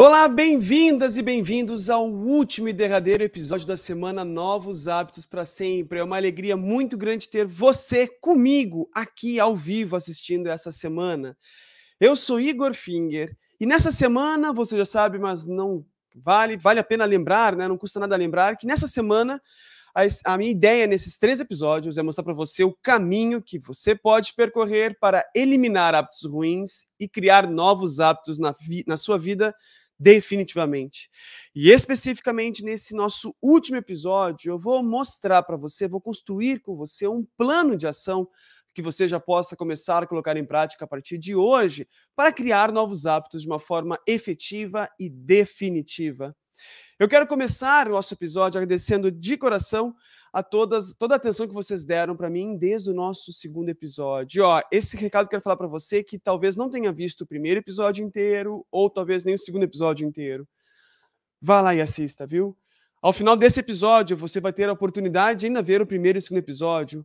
Olá, bem-vindas e bem-vindos ao último e derradeiro episódio da semana Novos Hábitos para Sempre. É uma alegria muito grande ter você comigo aqui ao vivo assistindo essa semana. Eu sou Igor Finger e nessa semana, você já sabe, mas não vale, vale a pena lembrar, né? Não custa nada lembrar que nessa semana a, minha ideia nesses três episódios é mostrar para você o caminho que você pode percorrer para eliminar hábitos ruins e criar novos hábitos na, na sua vida definitivamente. E especificamente nesse nosso último episódio, eu vou mostrar para você, vou construir com você um plano de ação que você já possa começar a colocar em prática a partir de hoje para criar novos hábitos de uma forma efetiva e definitiva. Eu quero começar o nosso episódio agradecendo de coração a todas, toda a atenção que vocês deram para mim desde o nosso segundo episódio. Ó, esse recado eu quero falar para você que talvez não tenha visto o primeiro episódio inteiro ou talvez nem o segundo episódio inteiro. Vá lá e assista, viu? Ao final desse episódio, você vai ter a oportunidade de ainda ver o primeiro e o segundo episódio.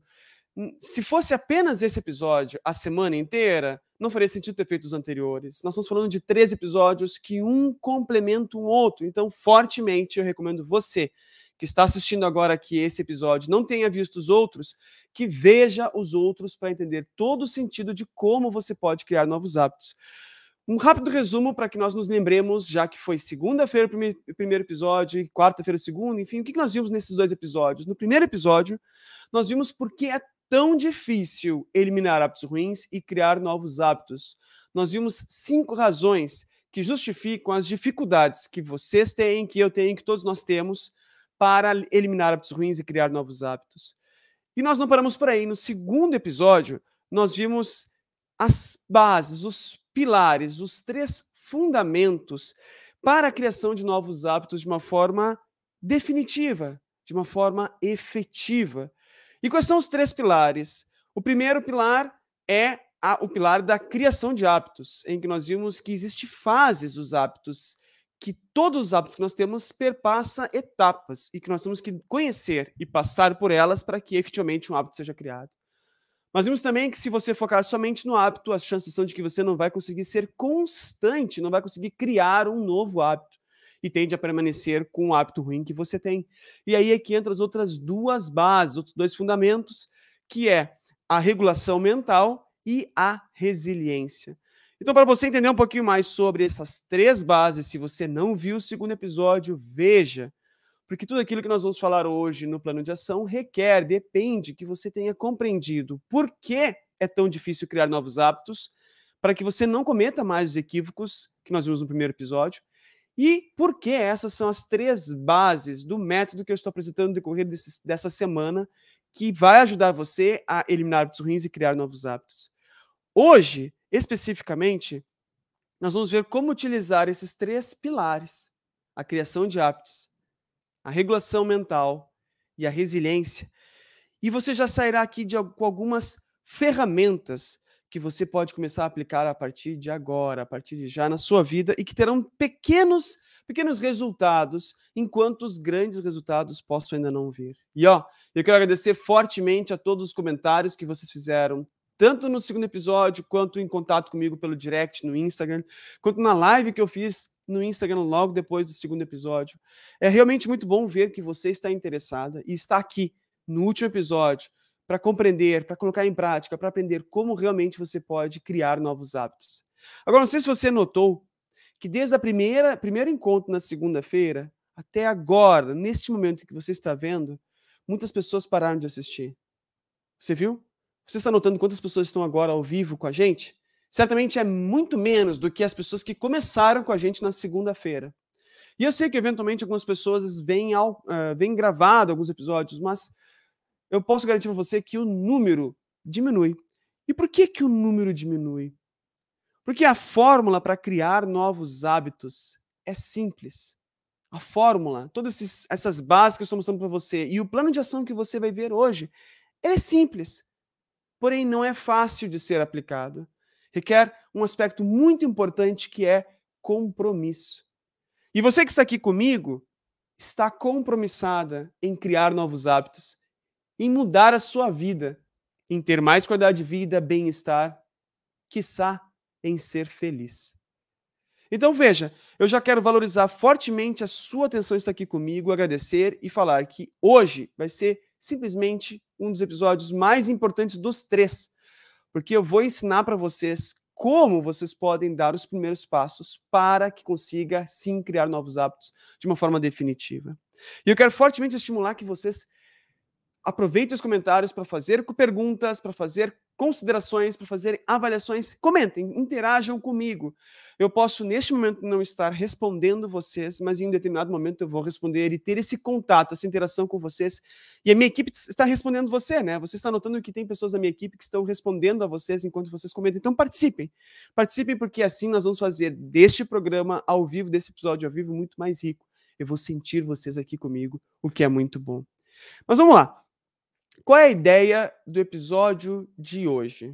Hum, se fosse apenas esse episódio a semana inteira, não faria sentido ter feito os anteriores. Nós estamos falando de três episódios que um complementa o outro. Então, fortemente, eu recomendo você que está assistindo agora aqui esse episódio não tenha visto os outros, que veja os outros para entender todo o sentido de como você pode criar novos hábitos. Um rápido resumo para que nós nos lembremos, já que foi segunda-feira o primeiro episódio quarta-feira o segundo, enfim, o que nós vimos nesses dois episódios? No primeiro episódio, nós vimos por que é tão difícil eliminar hábitos ruins e criar novos hábitos. Nós vimos cinco razões que justificam as dificuldades que vocês têm, que eu tenho, que todos nós temos para eliminar hábitos ruins e criar novos hábitos. E nós não paramos por aí. No segundo episódio, nós vimos as bases, os pilares, os três fundamentos para a criação de novos hábitos de uma forma definitiva, de uma forma efetiva. E quais são os três pilares? O primeiro pilar é a, o pilar da criação de hábitos, em que nós vimos que existem fases dos hábitos que todos os hábitos que nós temos perpassa etapas e que nós temos que conhecer e passar por elas para que efetivamente um hábito seja criado. Mas vimos também que se você focar somente no hábito, as chances são de que você não vai conseguir ser constante, não vai conseguir criar um novo hábito e tende a permanecer com o hábito ruim que você tem. E aí é que entram as outras duas bases, outros dois fundamentos, que é a regulação mental e a resiliência. Então, para você entender um pouquinho mais sobre essas três bases, se você não viu o segundo episódio, veja. Porque tudo aquilo que nós vamos falar hoje no plano de ação requer, depende que você tenha compreendido por que é tão difícil criar novos hábitos, para que você não cometa mais os equívocos que nós vimos no primeiro episódio, e por que essas são as três bases do método que eu estou apresentando no decorrer desse, dessa semana, que vai ajudar você a eliminar hábitos ruins e criar novos hábitos. Hoje, especificamente, nós vamos ver como utilizar esses três pilares: a criação de hábitos, a regulação mental e a resiliência. E você já sairá aqui de, com algumas ferramentas que você pode começar a aplicar a partir de agora, a partir de já na sua vida e que terão pequenos pequenos resultados, enquanto os grandes resultados possam ainda não vir. E ó, eu quero agradecer fortemente a todos os comentários que vocês fizeram, tanto no segundo episódio, quanto em contato comigo pelo direct no Instagram, quanto na live que eu fiz no Instagram logo depois do segundo episódio. É realmente muito bom ver que você está interessada e está aqui no último episódio para compreender, para colocar em prática, para aprender como realmente você pode criar novos hábitos. Agora, não sei se você notou que desde a primeira primeiro encontro na segunda-feira até agora, neste momento que você está vendo, muitas pessoas pararam de assistir. Você viu? Você está notando quantas pessoas estão agora ao vivo com a gente? Certamente é muito menos do que as pessoas que começaram com a gente na segunda-feira. E eu sei que eventualmente algumas pessoas vêm, ao, uh, vêm gravado alguns episódios, mas eu posso garantir para você que o número diminui. E por que, que o número diminui? Porque a fórmula para criar novos hábitos é simples. A fórmula, todas essas bases que eu estou mostrando para você e o plano de ação que você vai ver hoje, é simples porém não é fácil de ser aplicado. Requer um aspecto muito importante que é compromisso. E você que está aqui comigo está compromissada em criar novos hábitos, em mudar a sua vida, em ter mais qualidade de vida, bem-estar, quiçá em ser feliz. Então veja, eu já quero valorizar fortemente a sua atenção estar aqui comigo, agradecer e falar que hoje vai ser simplesmente um dos episódios mais importantes dos três, porque eu vou ensinar para vocês como vocês podem dar os primeiros passos para que consiga sim criar novos hábitos de uma forma definitiva. E eu quero fortemente estimular que vocês aproveitem os comentários para fazer perguntas, para fazer considerações, para fazer avaliações. Comentem, interajam comigo. Eu posso, neste momento, não estar respondendo vocês, mas em um determinado momento eu vou responder e ter esse contato, essa interação com vocês. E a minha equipe está respondendo você, né? Você está notando que tem pessoas da minha equipe que estão respondendo a vocês enquanto vocês comentam. Então participem. Participem, porque assim nós vamos fazer deste programa ao vivo, desse episódio ao vivo, muito mais rico. Eu vou sentir vocês aqui comigo, o que é muito bom. Mas vamos lá. Qual é a ideia do episódio de hoje?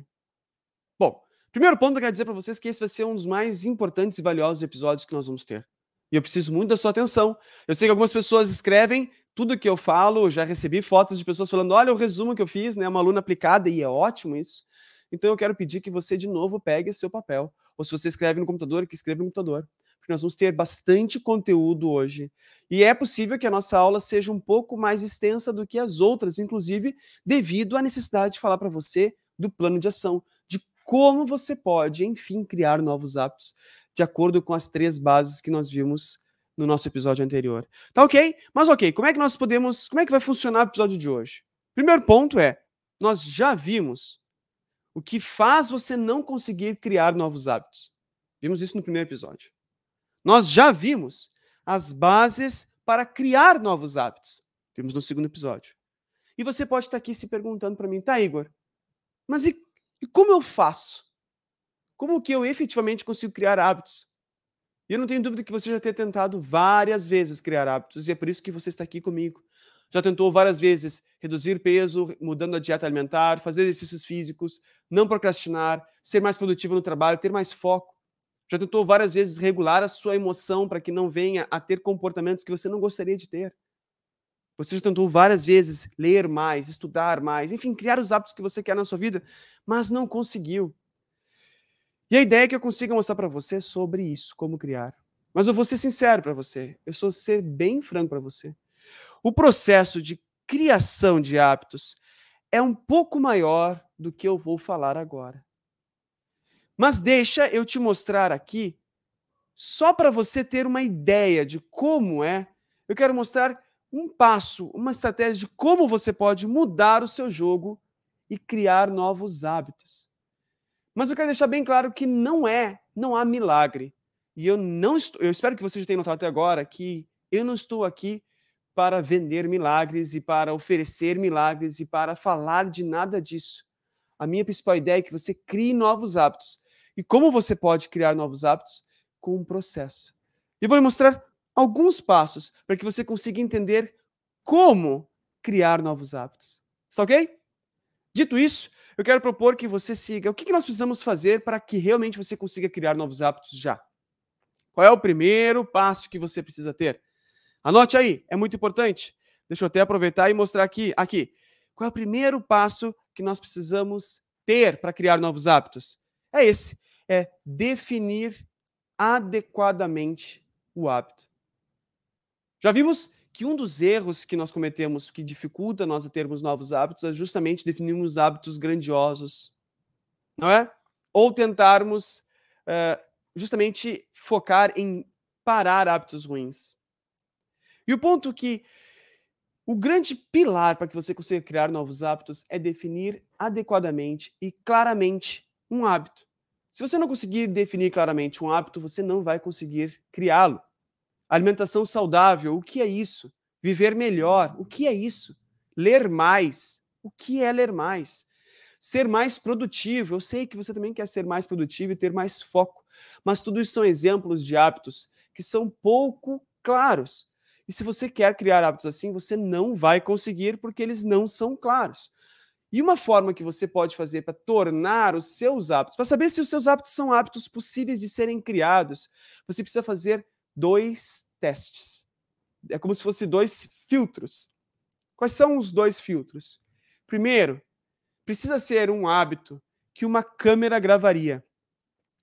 Bom, primeiro ponto eu quero dizer para vocês que esse vai ser um dos mais importantes e valiosos episódios que nós vamos ter. E eu preciso muito da sua atenção. Eu sei que algumas pessoas escrevem tudo que eu falo, já recebi fotos de pessoas falando: olha o resumo que eu fiz, né? Uma aluna aplicada, e é ótimo isso. Então eu quero pedir que você, de novo, pegue seu papel. Ou se você escreve no computador, que escreva no computador porque nós vamos ter bastante conteúdo hoje. E é possível que a nossa aula seja um pouco mais extensa do que as outras, inclusive devido à necessidade de falar para você do plano de ação, de como você pode, enfim, criar novos hábitos, de acordo com as três bases que nós vimos no nosso episódio anterior. Tá ok? Mas ok, como é que nós podemos, como é que vai funcionar o episódio de hoje? Primeiro ponto é, nós já vimos o que faz você não conseguir criar novos hábitos. Vimos isso no primeiro episódio. Nós já vimos as bases para criar novos hábitos. Vimos no segundo episódio. E você pode estar aqui se perguntando para mim, tá, Igor? Mas e, e, como eu faço? Como que eu efetivamente consigo criar hábitos? E eu não tenho dúvida que você já tenha tentado várias vezes criar hábitos, e é por isso que você está aqui comigo. Já tentou várias vezes reduzir peso, mudando a dieta alimentar, fazer exercícios físicos, não procrastinar, ser mais produtivo no trabalho, ter mais foco. Já tentou várias vezes regular a sua emoção para que não venha a ter comportamentos que você não gostaria de ter. Você já tentou várias vezes ler mais, estudar mais, enfim, criar os hábitos que você quer na sua vida, mas não conseguiu. E a ideia é que eu consiga mostrar para você sobre isso, como criar. Mas eu vou ser sincero para você, eu sou ser bem franco para você. O processo de criação de hábitos é um pouco maior do que eu vou falar agora. Mas deixa eu te mostrar aqui, só para você ter uma ideia de como é, eu quero mostrar um passo, uma estratégia de como você pode mudar o seu jogo e criar novos hábitos. Mas eu quero deixar bem claro que não é, não há milagre. E eu não estou, eu espero que você já tenha notado até agora que eu não estou aqui para vender milagres e para oferecer milagres e para falar de nada disso. A minha principal ideia é que você crie novos hábitos. E como você pode criar novos hábitos? Com um processo. E vou lhe mostrar alguns passos para que você consiga entender como criar novos hábitos. Está ok? Dito isso, eu quero propor que você siga o que nós precisamos fazer para que realmente você consiga criar novos hábitos já. Qual é o primeiro passo que você precisa ter? Anote aí, é muito importante. Deixa eu até aproveitar e mostrar aqui. Aqui. Qual é o primeiro passo que nós precisamos ter para criar novos hábitos? É esse é definir adequadamente o hábito. Já vimos que um dos erros que nós cometemos que dificulta nós a termos novos hábitos é justamente definirmos hábitos grandiosos, não é? Ou tentarmos uh, justamente focar em parar hábitos ruins. E o ponto que o grande pilar para que você consiga criar novos hábitos é definir adequadamente e claramente um hábito. Se você não conseguir definir claramente um hábito, você não vai conseguir criá-lo. Alimentação saudável, o que é isso? Viver melhor, o que é isso? Ler mais, o que é ler mais? Ser mais produtivo, eu sei que você também quer ser mais produtivo e ter mais foco, mas tudo isso são exemplos de hábitos que são pouco claros. E se você quer criar hábitos assim, você não vai conseguir porque eles não são claros. E uma forma que você pode fazer para tornar os seus hábitos, para saber se os seus hábitos são hábitos possíveis de serem criados, você precisa fazer dois testes. É como se fosse dois filtros. Quais são os dois filtros? Primeiro, precisa ser um hábito que uma câmera gravaria.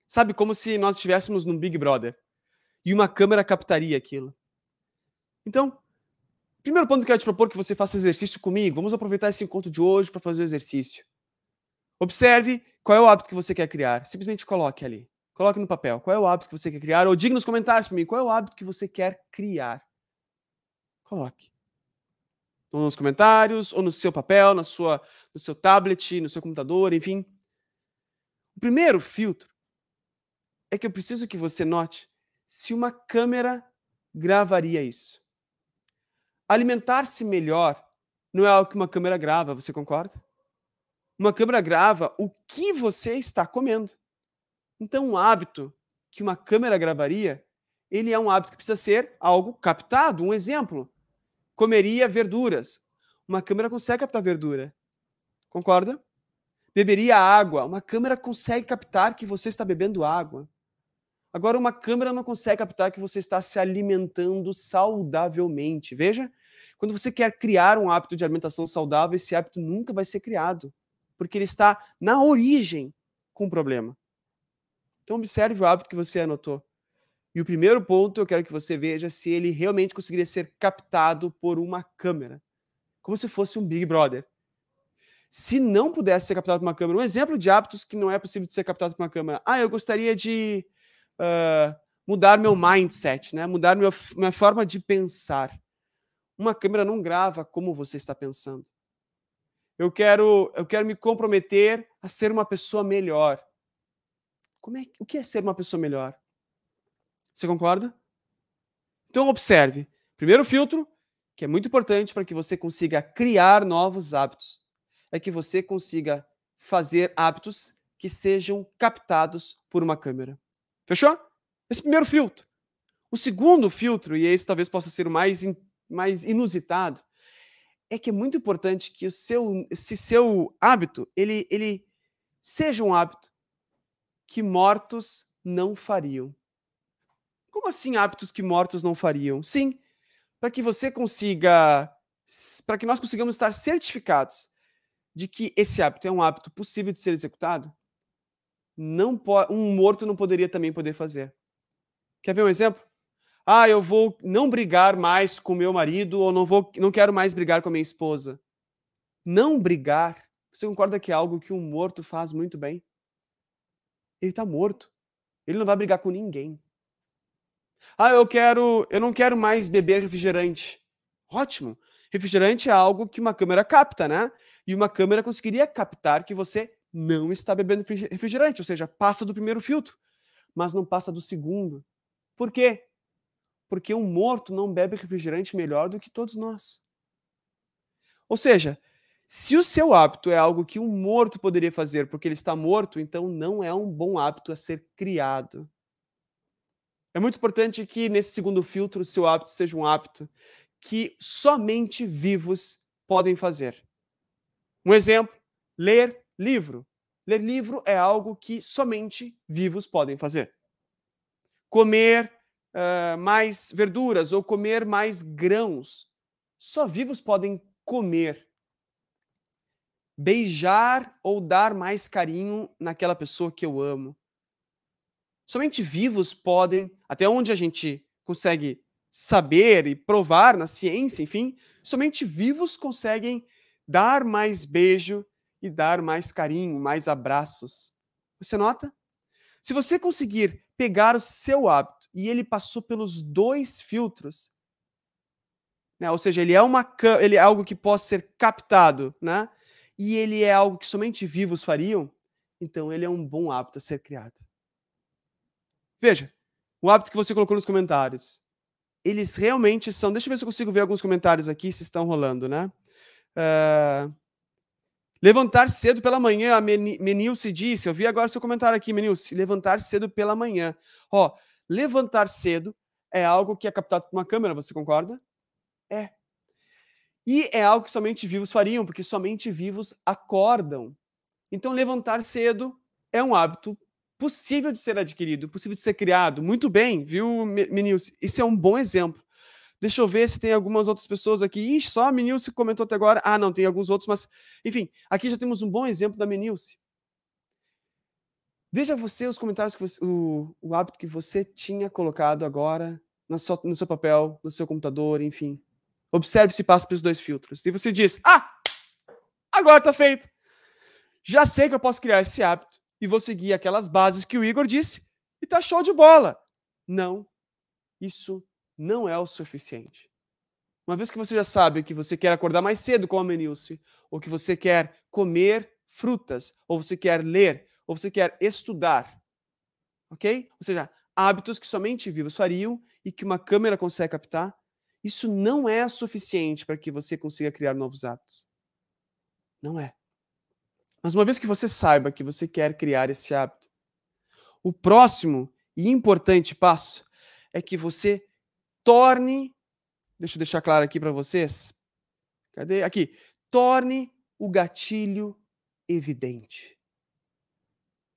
Sabe como se nós estivéssemos no Big Brother. e uma câmera captaria aquilo. Então, primeiro ponto que eu quero te propor que você faça exercício comigo. Vamos aproveitar esse encontro de hoje para fazer o exercício. Observe qual é o hábito que você quer criar. Simplesmente coloque ali. Coloque no papel. Qual é o hábito que você quer criar? Ou diga nos comentários para mim qual é o hábito que você quer criar. Coloque. Ou nos comentários, ou no seu papel, na sua, no seu tablet, no seu computador, enfim. O primeiro filtro é que eu preciso que você note se uma câmera gravaria isso. Alimentar-se melhor não é algo que uma câmera grava, você concorda? Uma câmera grava o que você está comendo. Então, um hábito que uma câmera gravaria, ele é um hábito que precisa ser algo captado. Um exemplo: comeria verduras. Uma câmera consegue captar verdura. Concorda? Beberia água. Uma câmera consegue captar que você está bebendo água. Agora, uma câmera não consegue captar que você está se alimentando saudavelmente. Veja, quando você quer criar um hábito de alimentação saudável, esse hábito nunca vai ser criado, porque ele está na origem com o problema. Então, observe o hábito que você anotou. E o primeiro ponto, eu quero que você veja se ele realmente conseguiria ser captado por uma câmera, como se fosse um Big Brother. Se não pudesse ser captado por uma câmera, um exemplo de hábitos que não é possível de ser captado por uma câmera. Ah, eu gostaria de uh, mudar meu mindset, né? mudar minha forma de pensar. Uma câmera não grava como você está pensando. Eu quero, eu quero me comprometer a ser uma pessoa melhor. Como é, o que é ser uma pessoa melhor? Você concorda? Então observe. Primeiro filtro, que é muito importante para que você consiga criar novos hábitos, é que você consiga fazer hábitos que sejam captados por uma câmera. Fechou? Esse primeiro filtro. O segundo filtro, e esse talvez possa ser o mais, in, mais inusitado, é que é muito importante que o seu, esse seu hábito, ele, ele seja um hábito que mortos não fariam. Como assim hábitos que mortos não fariam? Sim, para que você consiga, para que nós consigamos estar certificados de que esse hábito é um hábito possível de ser executado, não um morto não poderia também poder fazer. Quer ver um exemplo? Ah, eu vou não brigar mais com meu marido ou não vou, não quero mais brigar com a minha esposa. Não brigar. Você concorda que é algo que um morto faz muito bem? Ele está morto. Ele não vai brigar com ninguém. Ah, eu quero, eu não quero mais beber refrigerante. Ótimo. Refrigerante é algo que uma câmera capta, né? E uma câmera conseguiria captar que você não está bebendo refrigerante, ou seja, passa do primeiro filtro, mas não passa do segundo. Por quê? Porque um morto não bebe refrigerante melhor do que todos nós. Ou seja, se o seu hábito é algo que um morto poderia fazer porque ele está morto, então não é um bom hábito a ser criado. É muito importante que nesse segundo filtro o seu hábito seja um hábito que somente vivos podem fazer. Um exemplo: ler livro. Ler livro é algo que somente vivos podem fazer. Comer uh, mais verduras ou comer mais grãos. Só vivos podem comer. Beijar ou dar mais carinho naquela pessoa que eu amo. Somente vivos podem, até onde a gente consegue saber e provar na ciência, enfim, somente vivos conseguem dar mais beijo e dar mais carinho, mais abraços. Você nota? Se você conseguir pegar o seu hábito e ele passou pelos dois filtros, né? ou seja, ele é, uma, ele é algo que pode ser captado, né? e ele é algo que somente vivos fariam, então ele é um bom hábito a ser criado. Veja, o hábito que você colocou nos comentários, eles realmente são. Deixa eu ver se eu consigo ver alguns comentários aqui se estão rolando, né? Uh, Levantar cedo pela manhã, a Menilce disse, eu vi agora seu comentário aqui, Menilce, levantar cedo pela manhã. Ó, levantar cedo é algo que é captado por uma câmera, você concorda? É. E é algo que somente vivos fariam, porque somente vivos acordam. Então, levantar cedo é um hábito possível de ser adquirido, possível de ser criado. Muito bem, viu, Menilce? Isso é um bom exemplo. Deixa eu ver se tem algumas outras pessoas aqui. Ixi, só a Menilce comentou até agora. Ah, não, tem alguns outros, mas enfim, aqui já temos um bom exemplo da Menilce. Veja você os comentários que você, o, o hábito que você tinha colocado agora na sua, no seu papel, no seu computador, enfim. Observe se passa pelos dois filtros. E você diz: Ah, agora está feito. Já sei que eu posso criar esse hábito e vou seguir aquelas bases que o Igor disse e tá show de bola. Não, isso não é o suficiente. Uma vez que você já sabe que você quer acordar mais cedo com a Menilce, ou que você quer comer frutas, ou você quer ler, ou você quer estudar, ok? Ou seja, hábitos que somente vivos fariam e que uma câmera consegue captar, isso não é suficiente para que você consiga criar novos hábitos. Não é. Mas uma vez que você saiba que você quer criar esse hábito, o próximo e importante passo é que você torne Deixa eu deixar claro aqui para vocês. Cadê? Aqui. Torne o gatilho evidente.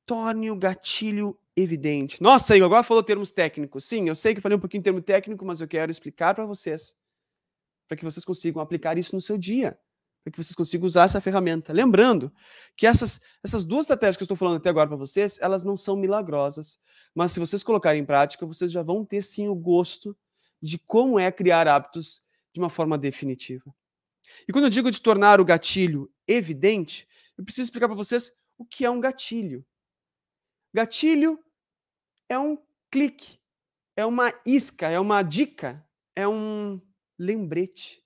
Torne o gatilho evidente. Nossa, Igor, agora falou termos técnicos. Sim, eu sei que falei um pouquinho em termo técnico, mas eu quero explicar para vocês, para que vocês consigam aplicar isso no seu dia, para que vocês consigam usar essa ferramenta. Lembrando que essas, essas duas estratégias que eu estou falando até agora para vocês, elas não são milagrosas, mas se vocês colocarem em prática, vocês já vão ter sim o gosto de como é criar hábitos de uma forma definitiva. E quando eu digo de tornar o gatilho evidente, eu preciso explicar para vocês o que é um gatilho. Gatilho é um clique, é uma isca, é uma dica, é um lembrete.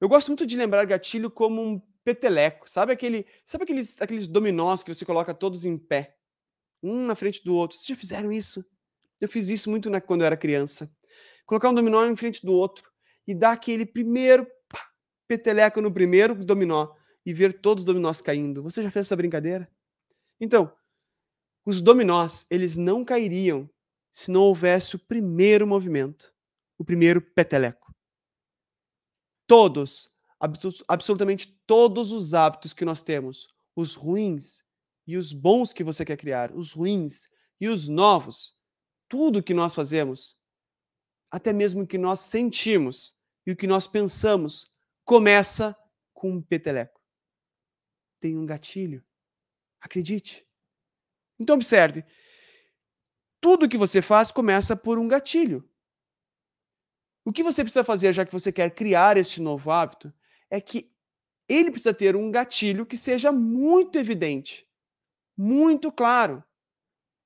Eu gosto muito de lembrar gatilho como um peteleco, sabe aquele, sabe aqueles, aqueles dominós que você coloca todos em pé, um na frente do outro. Vocês já fizeram isso? Eu fiz isso muito na, quando eu era criança colocar um dominó em frente do outro e dar aquele primeiro pá, peteleco no primeiro dominó e ver todos os dominós caindo. Você já fez essa brincadeira? Então, os dominós, eles não cairiam se não houvesse o primeiro movimento, o primeiro peteleco. Todos, absolutamente todos os hábitos que nós temos, os ruins e os bons que você quer criar, os ruins e os novos, tudo que nós fazemos até mesmo o que nós sentimos e o que nós pensamos, começa com um peteleco. Tem um gatilho. Acredite. Então, observe. Tudo que você faz começa por um gatilho. O que você precisa fazer, já que você quer criar este novo hábito, é que ele precisa ter um gatilho que seja muito evidente, muito claro.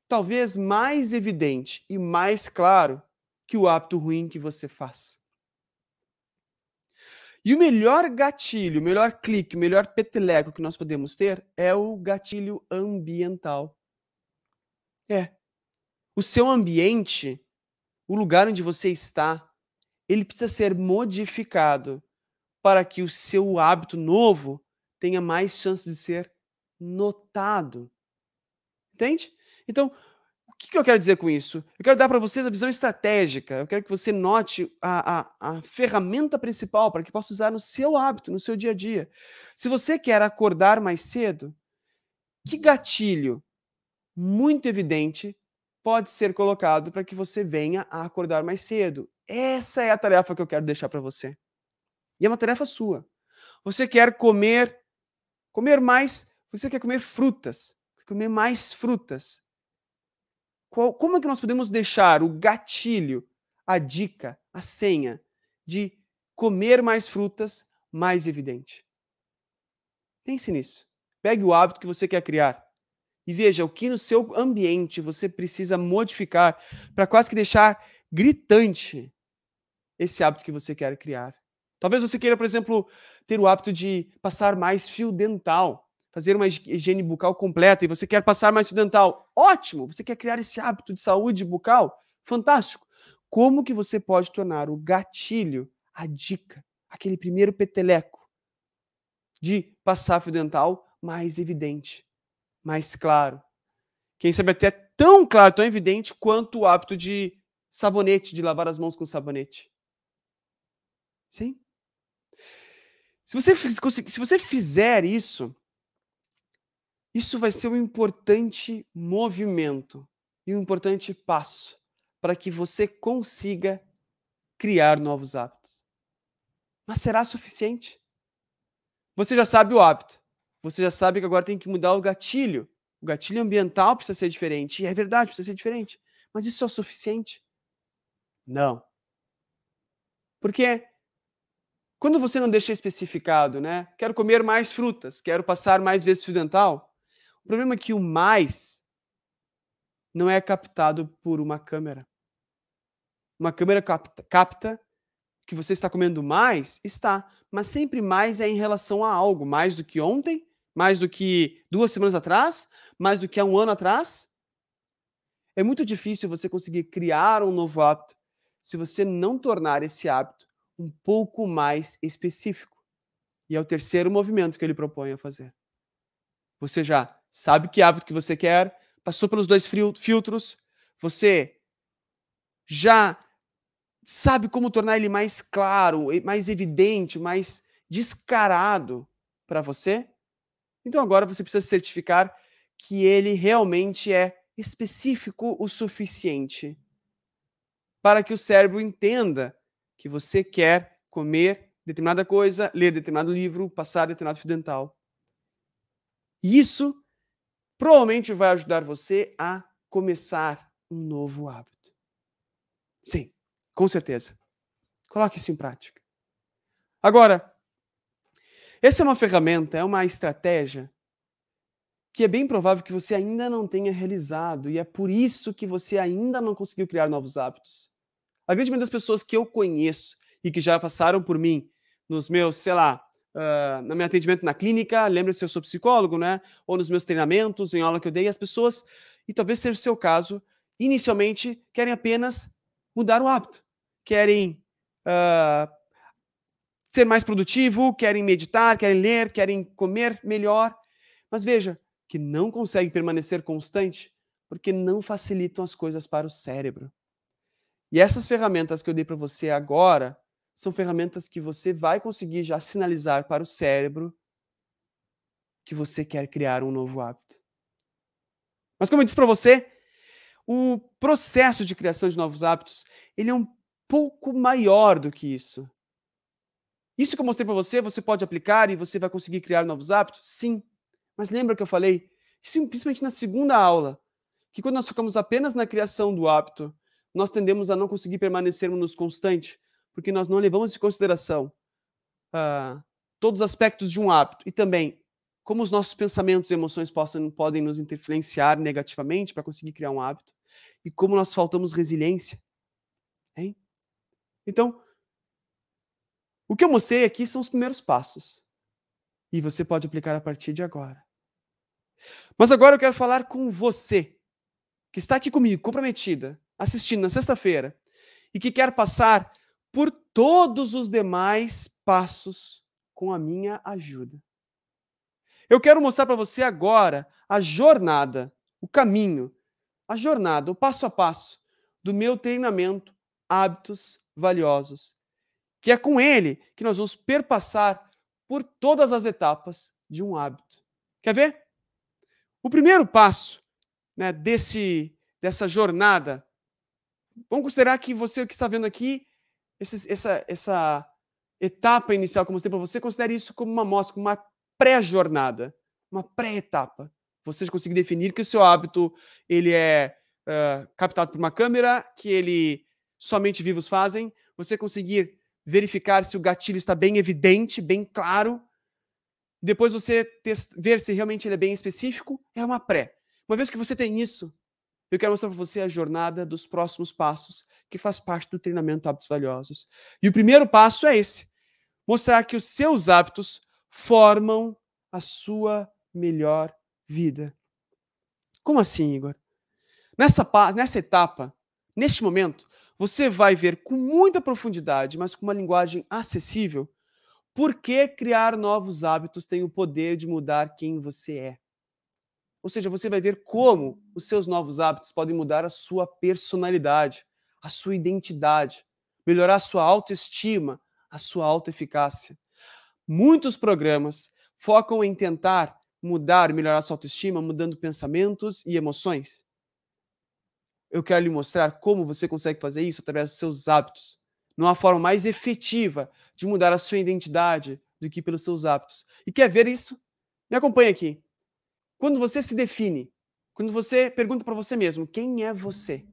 Talvez mais evidente e mais claro que o hábito ruim que você faz. E o melhor gatilho, o melhor clique, o melhor peteleco que nós podemos ter é o gatilho ambiental. É. O seu ambiente, o lugar onde você está, ele precisa ser modificado para que o seu hábito novo tenha mais chances de ser notado. Entende? Então, que, que eu quero dizer com isso? Eu quero dar para vocês a visão estratégica. Eu quero que você note a, a, a ferramenta principal para que possa usar no seu hábito, no seu dia a dia. Se você quer acordar mais cedo, que gatilho muito evidente pode ser colocado para que você venha a acordar mais cedo? Essa é a tarefa que eu quero deixar para você. E é uma tarefa sua. Você quer comer comer mais, você quer comer frutas, comer mais frutas. Qual, como é que nós podemos deixar o gatilho, a dica, a senha de comer mais frutas mais evidente? Pense nisso. Pegue o hábito que você quer criar e veja o que no seu ambiente você precisa modificar para quase que deixar gritante esse hábito que você quer criar. Talvez você queira, por exemplo, ter o hábito de passar mais fio dental fazer uma higiene bucal completa e você quer passar mais fio dental, ótimo! Você quer criar esse hábito de saúde bucal, fantástico! Como que você pode tornar o gatilho, a dica, aquele primeiro peteleco de passar fio dental mais evidente, mais claro? Quem sabe até tão claro, tão evidente quanto o hábito de sabonete, de lavar as mãos com sabonete. Sim? Se você, se você fizer isso, isso vai ser um importante movimento e um importante passo para que você consiga criar novos hábitos. Mas será suficiente? Você já sabe o hábito. Você já sabe que agora tem que mudar o gatilho O gatilho ambiental precisa ser diferente. E é verdade, precisa ser diferente. Mas isso é suficiente? Não. Porque quando você não deixa especificado, né? Quero comer mais frutas, quero passar mais vezes fio dental. O problema é que o mais não é captado por uma câmera. Uma câmera capta, capta que você está comendo mais, está, mas sempre mais é em relação a algo, mais do que ontem, mais do que duas semanas atrás, mais do que há um ano atrás. É muito difícil você conseguir criar um novo hábito se você não tornar esse hábito um pouco mais específico. E é o terceiro movimento que ele propõe a fazer. Você já sabe que hábito que você quer, passou pelos dois filtros, você já sabe como tornar ele mais claro, mais evidente, mais descarado para você. Então agora você precisa certificar que ele realmente é específico o suficiente para que o cérebro entenda que você quer comer determinada coisa, ler determinado livro, passar determinado fio dental. Isso provavelmente vai ajudar você a começar um novo hábito. Sim, com certeza. Coloque isso em prática. Agora, essa é uma ferramenta, é uma estratégia que é bem provável que você ainda não tenha realizado e é por isso que você ainda não conseguiu criar novos hábitos. A grande maioria das pessoas que eu conheço e que já passaram por mim nos meus, sei lá, no meu atendimento na clínica, lembre-se, eu sou psicólogo, né? Ou nos meus treinamentos, em aula que eu dei, as pessoas, e talvez seja o seu caso, inicialmente querem apenas mudar o hábito, querem uh, ser mais produtivo, querem meditar, querem ler, querem comer melhor, mas veja que não conseguem permanecer constante porque não facilitam as coisas para o cérebro. E essas ferramentas que eu dei para você agora são ferramentas que você vai conseguir já sinalizar para o cérebro que você quer criar um novo hábito. Mas como eu disse para você, o processo de criação de novos hábitos, ele é um pouco maior do que isso. Isso que eu mostrei para você, você pode aplicar e você vai conseguir criar novos hábitos? Sim. Mas lembra que eu falei, principalmente na segunda aula, que quando nós focamos apenas na criação do hábito, nós tendemos a não conseguir permanecermos constante, porque nós não levamos em consideração uh, todos os aspectos de um hábito e também como os nossos pensamentos e emoções possam, podem nos influenciar negativamente para conseguir criar um hábito e como nós faltamos resiliência. Hein? Então, o que eu mostrei aqui são os primeiros passos. E você pode aplicar a partir de agora. Mas agora eu quero falar com você, que está aqui comigo, comprometida, assistindo na sexta-feira e que quer passar por todos os demais passos com a minha ajuda. Eu quero mostrar para você agora a jornada, o caminho, a jornada, o passo a passo do meu treinamento Hábitos Valiosos, que é com ele que nós vamos perpassar por todas as etapas de um hábito. Quer ver? O primeiro passo né, desse, dessa jornada Vamos considerar que você que está vendo aqui, esse, essa, essa etapa inicial que eu mostrei para você, considere isso como uma amostra, como uma pré-jornada, uma pré-etapa. Você conseguir definir que o seu hábito ele é uh, captado por uma câmera, que ele somente vivos fazem, você conseguir verificar se o gatilho está bem evidente, bem claro, depois você ver se realmente ele é bem específico, é uma pré. Uma vez que você tem isso, eu quero mostrar para você a jornada dos próximos passos, que faz parte do treinamento Hábitos Valiosos. E o primeiro passo é esse: mostrar que os seus hábitos formam a sua melhor vida. Como assim, Igor? Nessa, nessa etapa, neste momento, você vai ver com muita profundidade, mas com uma linguagem acessível, por que criar novos hábitos tem o poder de mudar quem você é. Ou seja, você vai ver como os seus novos hábitos podem mudar a sua personalidade, a sua identidade, melhorar a sua autoestima, a sua autoeficácia. Muitos programas focam em tentar mudar, melhorar a sua autoestima, mudando pensamentos e emoções. Eu quero lhe mostrar como você consegue fazer isso através dos seus hábitos, numa forma mais efetiva de mudar a sua identidade do que pelos seus hábitos. E quer ver isso? Me acompanhe aqui. Quando você se define, quando você pergunta para você mesmo, quem é você?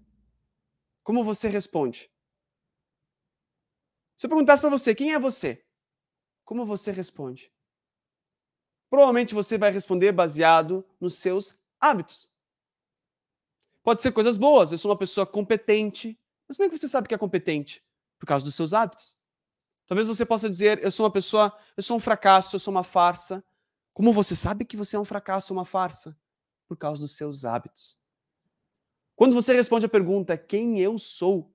Como você responde? Se eu perguntasse para você, quem é você? Como você responde? Provavelmente você vai responder baseado nos seus hábitos. Pode ser coisas boas, eu sou uma pessoa competente. Mas como é que você sabe que é competente? Por causa dos seus hábitos. Talvez você possa dizer, eu sou uma pessoa, eu sou um fracasso, eu sou uma farsa. Como você sabe que você é um fracasso uma farsa? Por causa dos seus hábitos. Quando você responde a pergunta quem eu sou,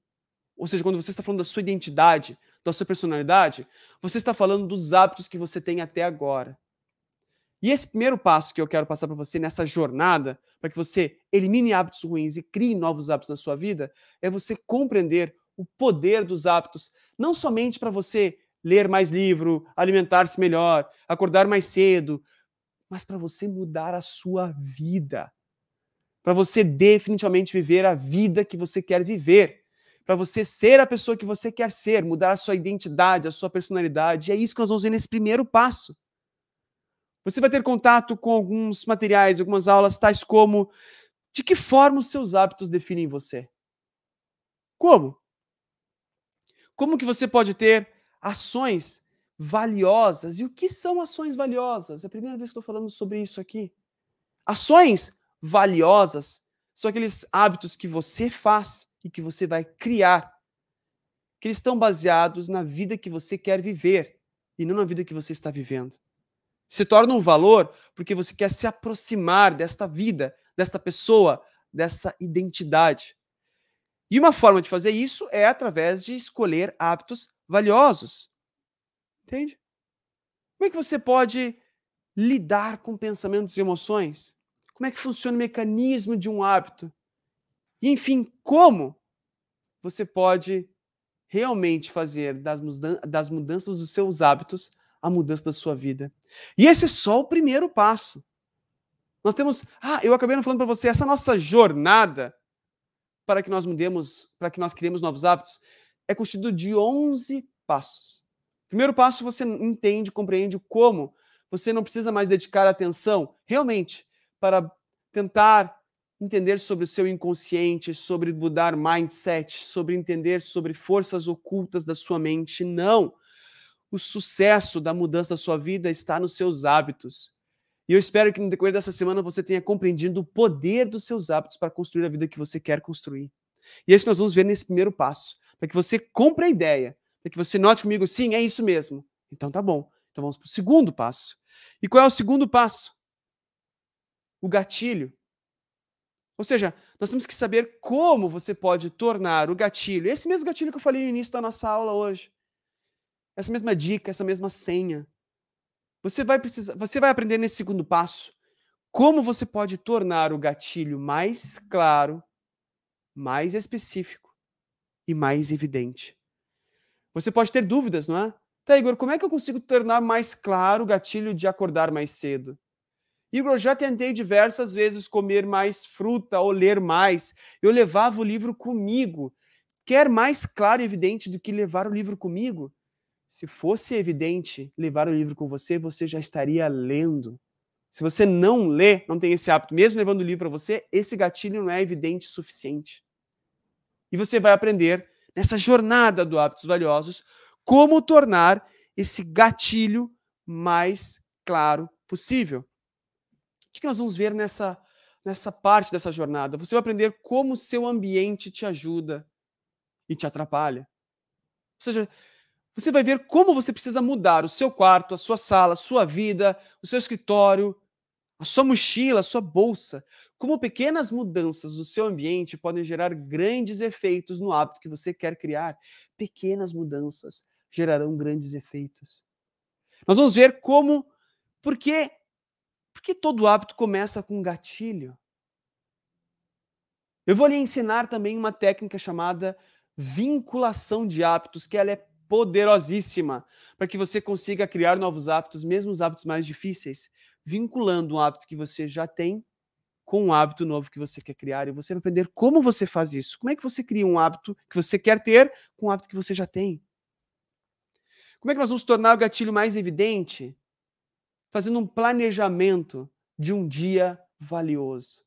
ou seja, quando você está falando da sua identidade, da sua personalidade, você está falando dos hábitos que você tem até agora. E esse primeiro passo que eu quero passar para você nessa jornada, para que você elimine hábitos ruins e crie novos hábitos na sua vida, é você compreender o poder dos hábitos, não somente para você ler mais livro, alimentar-se melhor, acordar mais cedo, mas para você mudar a sua vida. Para você definitivamente viver a vida que você quer viver. Para você ser a pessoa que você quer ser, mudar a sua identidade, a sua personalidade. E é isso que nós vamos ver nesse primeiro passo. Você vai ter contato com alguns materiais, algumas aulas, tais como de que forma os seus hábitos definem você. Como? Como que você pode ter ações valiosas? E o que são ações valiosas? É a primeira vez que estou falando sobre isso aqui. Ações valiosas são aqueles hábitos que você faz e que você vai criar, que eles estão baseados na vida que você quer viver e não na vida que você está vivendo. Se torna um valor porque você quer se aproximar desta vida, desta pessoa, dessa identidade. E uma forma de fazer isso é através de escolher hábitos valiosos. Entende? Como é que você pode lidar com pensamentos e emoções? Como é que funciona o mecanismo de um hábito? E, enfim, como você pode realmente fazer das, das mudanças dos seus hábitos a mudança da sua vida. E esse é só o primeiro passo. Nós temos, ah, eu acabei não falando para você, essa nossa jornada para que nós mudemos, para que nós criemos novos hábitos, é constituído de 11 passos. Primeiro passo, você entende, compreende como você não precisa mais dedicar atenção realmente para tentar entender sobre o seu inconsciente, sobre mudar mindset, sobre entender sobre forças ocultas da sua mente. Não. O sucesso da mudança da sua vida está nos seus hábitos. E eu espero que no decorrer dessa semana você tenha compreendido o poder dos seus hábitos para construir a vida que você quer construir. E é isso que nós vamos ver nesse primeiro passo, para que você compre a ideia, para que você note comigo, sim, é isso mesmo. Então tá bom. Então vamos para o segundo passo. E qual é o segundo passo? O gatilho. Ou seja, nós temos que saber como você pode tornar o gatilho, esse mesmo gatilho que eu falei no início da nossa aula hoje, essa mesma dica, essa mesma senha, você vai precisar, você vai aprender nesse segundo passo como você pode tornar o gatilho mais claro, mais específico e mais evidente. Você pode ter dúvidas, não é? Tá, Igor, como é que eu consigo tornar mais claro o gatilho de acordar mais cedo? Igor, já tentei diversas vezes comer mais fruta ou ler mais. Eu levava o livro comigo. Quer mais claro e evidente do que levar o livro comigo? Se fosse evidente levar o livro com você, você já estaria lendo. Se você não lê, não tem esse hábito, mesmo levando o livro para você, esse gatilho não é evidente o suficiente. E você vai aprender nessa jornada do hábitos valiosos como tornar esse gatilho mais claro possível. O que nós vamos ver nessa, nessa parte dessa jornada? Você vai aprender como o seu ambiente te ajuda e te atrapalha. Ou seja, você vai ver como você precisa mudar o seu quarto, a sua sala, a sua vida, o seu escritório, a sua mochila, a sua bolsa. Como pequenas mudanças do seu ambiente podem gerar grandes efeitos no hábito que você quer criar. Pequenas mudanças gerarão grandes efeitos. Nós vamos ver como, porque, porque todo hábito começa com um gatilho. Eu vou lhe ensinar também uma técnica chamada vinculação de hábitos, que ela é poderosíssima para que você consiga criar novos hábitos, mesmo os hábitos mais difíceis, vinculando um hábito que você já tem com um hábito novo que você quer criar. E você vai aprender como você faz isso. Como é que você cria um hábito que você quer ter com um hábito que você já tem? Como é que nós vamos tornar o gatilho mais evidente? Fazendo um planejamento de um dia valioso.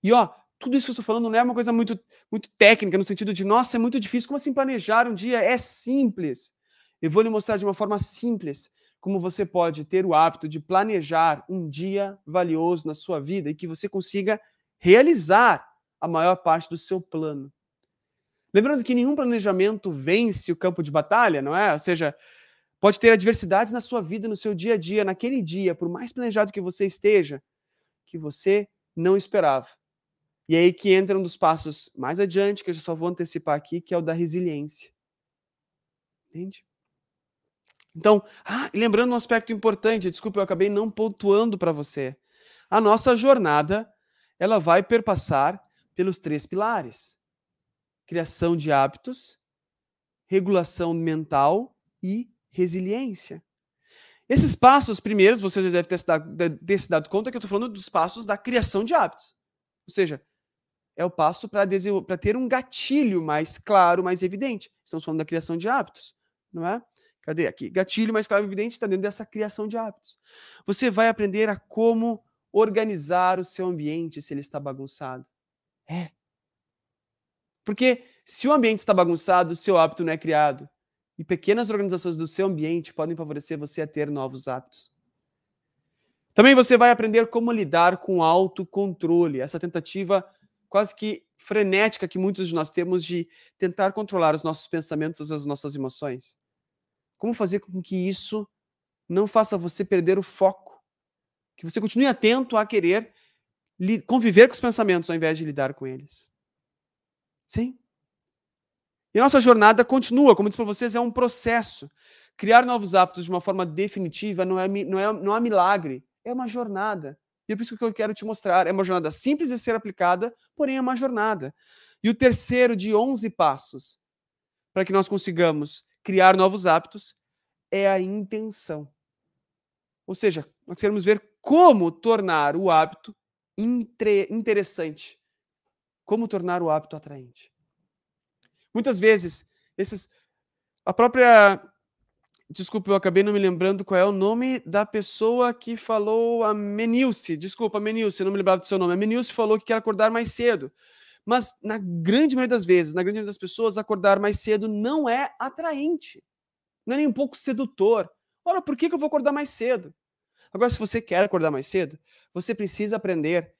E ó, tudo isso que eu estou falando não é uma coisa muito, muito técnica, no sentido de, nossa, é muito difícil. Como assim planejar um dia? É simples. Eu vou lhe mostrar de uma forma simples como você pode ter o hábito de planejar um dia valioso na sua vida e que você consiga realizar a maior parte do seu plano. Lembrando que nenhum planejamento vence o campo de batalha, não é? Ou seja, pode ter adversidades na sua vida, no seu dia a dia, naquele dia, por mais planejado que você esteja, que você não esperava. E é aí que entra um dos passos mais adiante, que eu só vou antecipar aqui, que é o da resiliência. Entende? Então, ah, lembrando um aspecto importante, desculpa, eu acabei não pontuando para você. A nossa jornada, ela vai perpassar pelos três pilares: criação de hábitos, regulação mental e resiliência. Esses passos primeiros, você já deve ter se dado, ter se dado conta que eu estou falando dos passos da criação de hábitos. Ou seja, é o passo para ter um gatilho mais claro, mais evidente. Estamos falando da criação de hábitos, não é? Cadê aqui? Gatilho mais claro e evidente está dentro dessa criação de hábitos. Você vai aprender a como organizar o seu ambiente se ele está bagunçado. É. Porque se o ambiente está bagunçado, o seu hábito não é criado. E pequenas organizações do seu ambiente podem favorecer você a ter novos hábitos. Também você vai aprender como lidar com autocontrole, essa tentativa quase que frenética que muitos de nós temos de tentar controlar os nossos pensamentos e as nossas emoções. Como fazer com que isso não faça você perder o foco? Que você continue atento a querer conviver com os pensamentos ao invés de lidar com eles. Sim? E a nossa jornada continua, como disse para vocês, é um processo. Criar novos hábitos de uma forma definitiva não é, não é, não é milagre, é uma jornada. E é por isso que eu quero te mostrar. É uma jornada simples de ser aplicada, porém é uma jornada. E o terceiro de 11 passos para que nós consigamos criar novos hábitos é a intenção. Ou seja, nós queremos ver como tornar o hábito interessante, como tornar o hábito atraente. Muitas vezes, esses a própria Desculpa, eu acabei não me lembrando qual é o nome da pessoa que falou a Menilce. Desculpa, Menilce, não me lembrava do seu nome. A Menilce falou que quer acordar mais cedo. Mas, na grande maioria das vezes, na grande maioria das pessoas, acordar mais cedo não é atraente. Não é nem um pouco sedutor. Ora, por que, eu vou acordar mais cedo? Agora, se você quer acordar mais cedo, você precisa aprender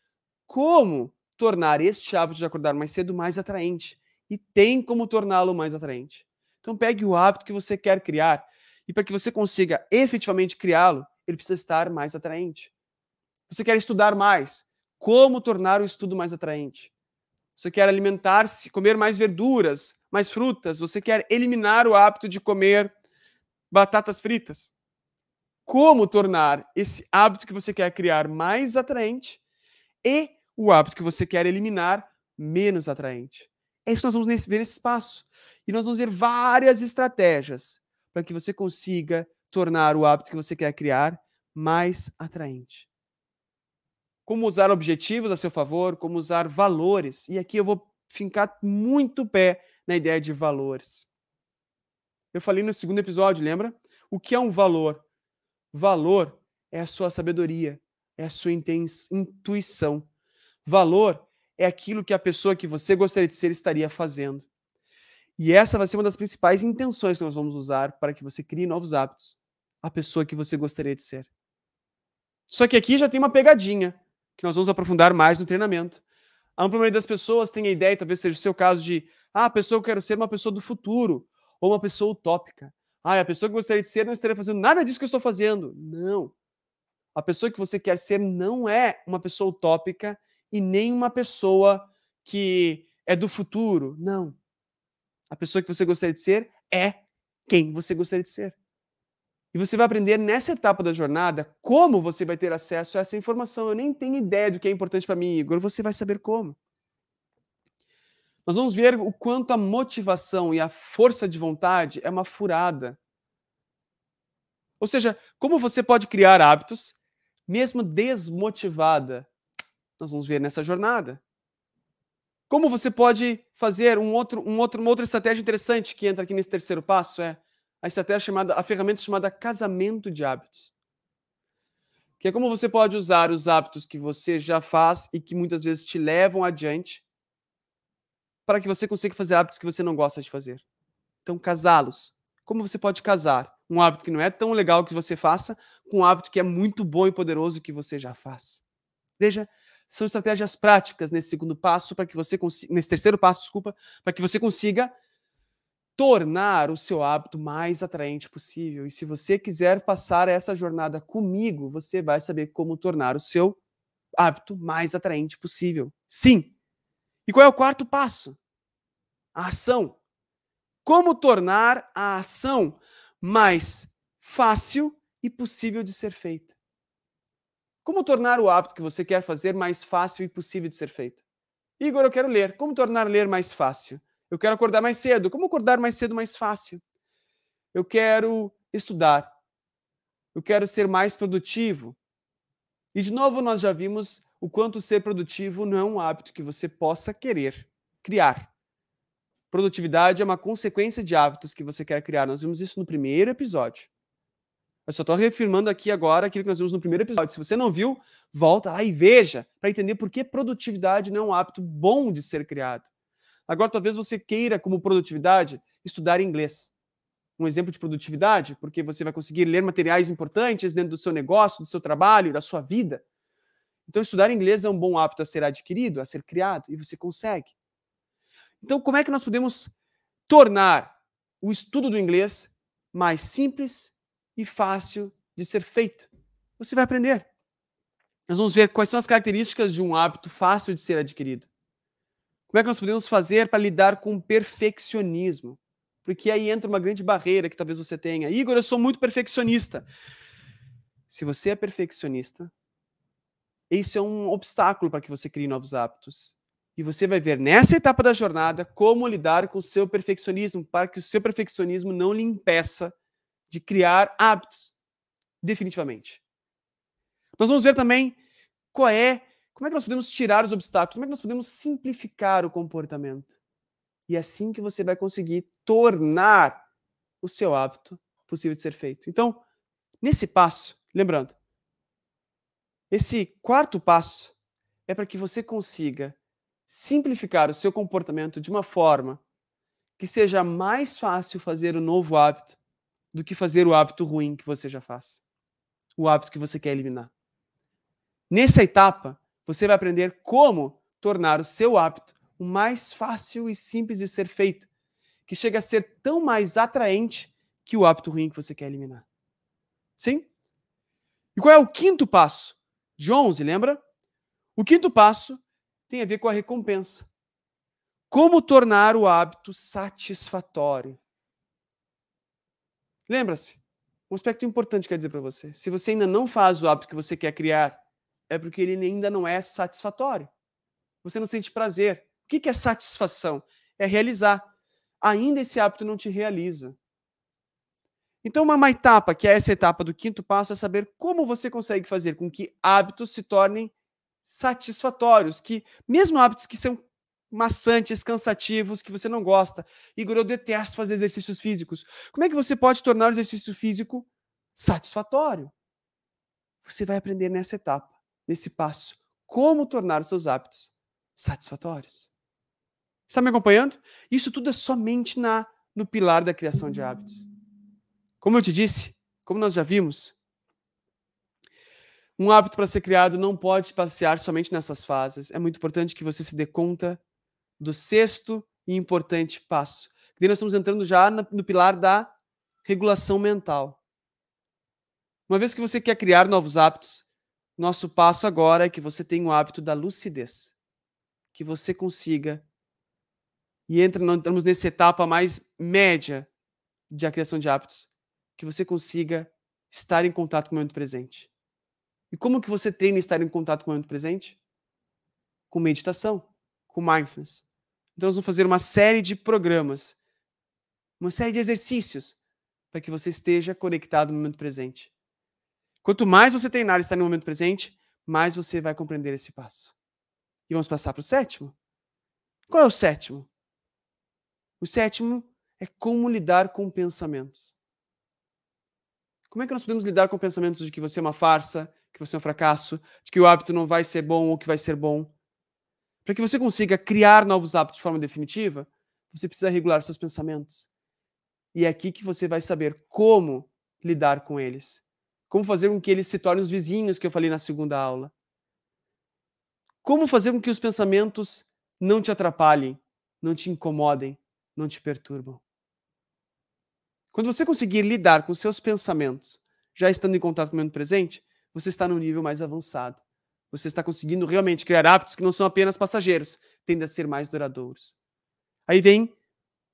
como tornar este hábito de acordar mais cedo mais atraente. E tem como torná-lo mais atraente. Então, pegue o hábito que você quer criar. E para que você consiga efetivamente criá-lo, ele precisa estar mais atraente. Você quer estudar mais? Como tornar o estudo mais atraente? Você quer alimentar-se, comer mais verduras, mais frutas, você quer eliminar o hábito de comer batatas fritas. Como tornar esse hábito que você quer criar mais atraente e o hábito que você quer eliminar menos atraente. É isso que nós vamos ver nesse espaço. E nós vamos ver várias estratégias para que você consiga tornar o hábito que você quer criar mais atraente como usar objetivos a seu favor, como usar valores. E aqui eu vou fincar muito pé na ideia de valores. Eu falei no segundo episódio, lembra? O que é um valor? Valor é a sua sabedoria, é a sua intuição. Valor é aquilo que a pessoa que você gostaria de ser estaria fazendo. E essa vai ser uma das principais intenções que nós vamos usar para que você crie novos hábitos. A pessoa que você gostaria de ser. Só que aqui já tem uma pegadinha que nós vamos aprofundar mais no treinamento. A ampla maioria das pessoas tem a ideia, talvez seja o seu caso, de ah, a pessoa que eu quero ser uma pessoa do futuro, ou uma pessoa utópica. Ah, a pessoa que eu gostaria de ser não estaria fazendo nada disso que eu estou fazendo. Não. A pessoa que você quer ser não é uma pessoa utópica e nem uma pessoa que é do futuro. Não. A pessoa que você gostaria de ser é quem você gostaria de ser. E você vai aprender nessa etapa da jornada como você vai ter acesso a essa informação. Eu nem tenho ideia do que é importante para mim, Igor. Você vai saber como. Nós vamos ver o quanto a motivação e a força de vontade é uma furada. Ou seja, como você pode criar hábitos mesmo desmotivada. Nós vamos ver nessa jornada. Como você pode fazer um outro, um outro, uma outra estratégia interessante que entra aqui nesse terceiro passo é a estratégia chamada, a ferramenta chamada casamento de hábitos. que é como você pode usar os hábitos que você já faz e que muitas vezes te levam adiante para que você consiga fazer hábitos que você não gosta de fazer. Então, casá-los. Como você pode casar um hábito que não é tão legal que você faça com um hábito que é muito bom e poderoso que você já faz? Veja, são estratégias práticas nesse segundo passo para que você consiga, nesse terceiro passo, desculpa, para que você consiga tornar o seu hábito mais atraente possível. E se você quiser passar essa jornada comigo, você vai saber como tornar o seu hábito mais atraente possível. Sim. E qual é o quarto passo? A ação. Como tornar a ação mais fácil e possível de ser feita? Como tornar o hábito que você quer fazer mais fácil e possível de ser feito? Igor, eu quero ler. Como tornar ler mais fácil? Eu quero acordar mais cedo. Como acordar mais cedo mais fácil? Eu quero estudar. Eu quero ser mais produtivo. E de novo nós já vimos o quanto ser produtivo não é um hábito que você possa querer criar. Produtividade é uma consequência de hábitos que você quer criar. Nós vimos isso no primeiro episódio. Eu só estou reafirmando aqui agora aquilo que nós vimos no primeiro episódio. Se você não viu, volta lá e veja para entender por que produtividade não é um hábito bom de ser criado. Agora, talvez você queira, como produtividade, estudar inglês. Um exemplo de produtividade, porque você vai conseguir ler materiais importantes dentro do seu negócio, do seu trabalho, da sua vida. Então, estudar inglês é um bom hábito a ser adquirido, a ser criado, e você consegue. Então, como é que nós podemos tornar o estudo do inglês mais simples e fácil de ser feito? Você vai aprender. Nós vamos ver quais são as características de um hábito fácil de ser adquirido. Como é que nós podemos fazer para lidar com o perfeccionismo? Porque aí entra uma grande barreira que talvez você tenha. Igor, eu sou muito perfeccionista. Se você é perfeccionista, isso é um obstáculo para que você crie novos hábitos. E você vai ver nessa etapa da jornada como lidar com o seu perfeccionismo, para que o seu perfeccionismo não lhe impeça de criar hábitos. Definitivamente. Nós vamos ver também qual é como é que nós podemos tirar os obstáculos? Como é que nós podemos simplificar o comportamento? E é assim que você vai conseguir tornar o seu hábito possível de ser feito. Então, nesse passo, lembrando, esse quarto passo é para que você consiga simplificar o seu comportamento de uma forma que seja mais fácil fazer o novo hábito do que fazer o hábito ruim que você já faz. O hábito que você quer eliminar. Nessa etapa, você vai aprender como tornar o seu hábito o mais fácil e simples de ser feito, que chega a ser tão mais atraente que o hábito ruim que você quer eliminar. Sim? E qual é o quinto passo? De 11, lembra? O quinto passo tem a ver com a recompensa. Como tornar o hábito satisfatório? Lembra-se, um aspecto importante que eu quero dizer para você. Se você ainda não faz o hábito que você quer criar, é porque ele ainda não é satisfatório. Você não sente prazer. O que é satisfação? É realizar. Ainda esse hábito não te realiza. Então, uma etapa, que é essa etapa do quinto passo, é saber como você consegue fazer com que hábitos se tornem satisfatórios, que mesmo hábitos que são maçantes, cansativos, que você não gosta. Igor, eu detesto fazer exercícios físicos. Como é que você pode tornar o exercício físico satisfatório? Você vai aprender nessa etapa nesse passo como tornar os seus hábitos satisfatórios. Está me acompanhando? Isso tudo é somente na no pilar da criação de hábitos. Como eu te disse, como nós já vimos, um hábito para ser criado não pode passear somente nessas fases. É muito importante que você se dê conta do sexto e importante passo. E nós estamos entrando já no pilar da regulação mental. Uma vez que você quer criar novos hábitos, nosso passo agora é que você tenha o hábito da lucidez. Que você consiga. E entra, entramos nessa etapa mais média de a criação de hábitos. Que você consiga estar em contato com o momento presente. E como que você treina estar em contato com o momento presente? Com meditação, com mindfulness. Então nós vamos fazer uma série de programas, uma série de exercícios para que você esteja conectado no momento presente. Quanto mais você treinar e estar no momento presente, mais você vai compreender esse passo. E vamos passar para o sétimo. Qual é o sétimo? O sétimo é como lidar com pensamentos. Como é que nós podemos lidar com pensamentos de que você é uma farsa, que você é um fracasso, de que o hábito não vai ser bom ou que vai ser bom. Para que você consiga criar novos hábitos de forma definitiva, você precisa regular seus pensamentos. E é aqui que você vai saber como lidar com eles. Como fazer com que eles se tornem os vizinhos que eu falei na segunda aula. Como fazer com que os pensamentos não te atrapalhem, não te incomodem, não te perturbam. Quando você conseguir lidar com seus pensamentos, já estando em contato com o momento presente, você está num nível mais avançado. Você está conseguindo realmente criar hábitos que não são apenas passageiros, tendem a ser mais duradouros. Aí vem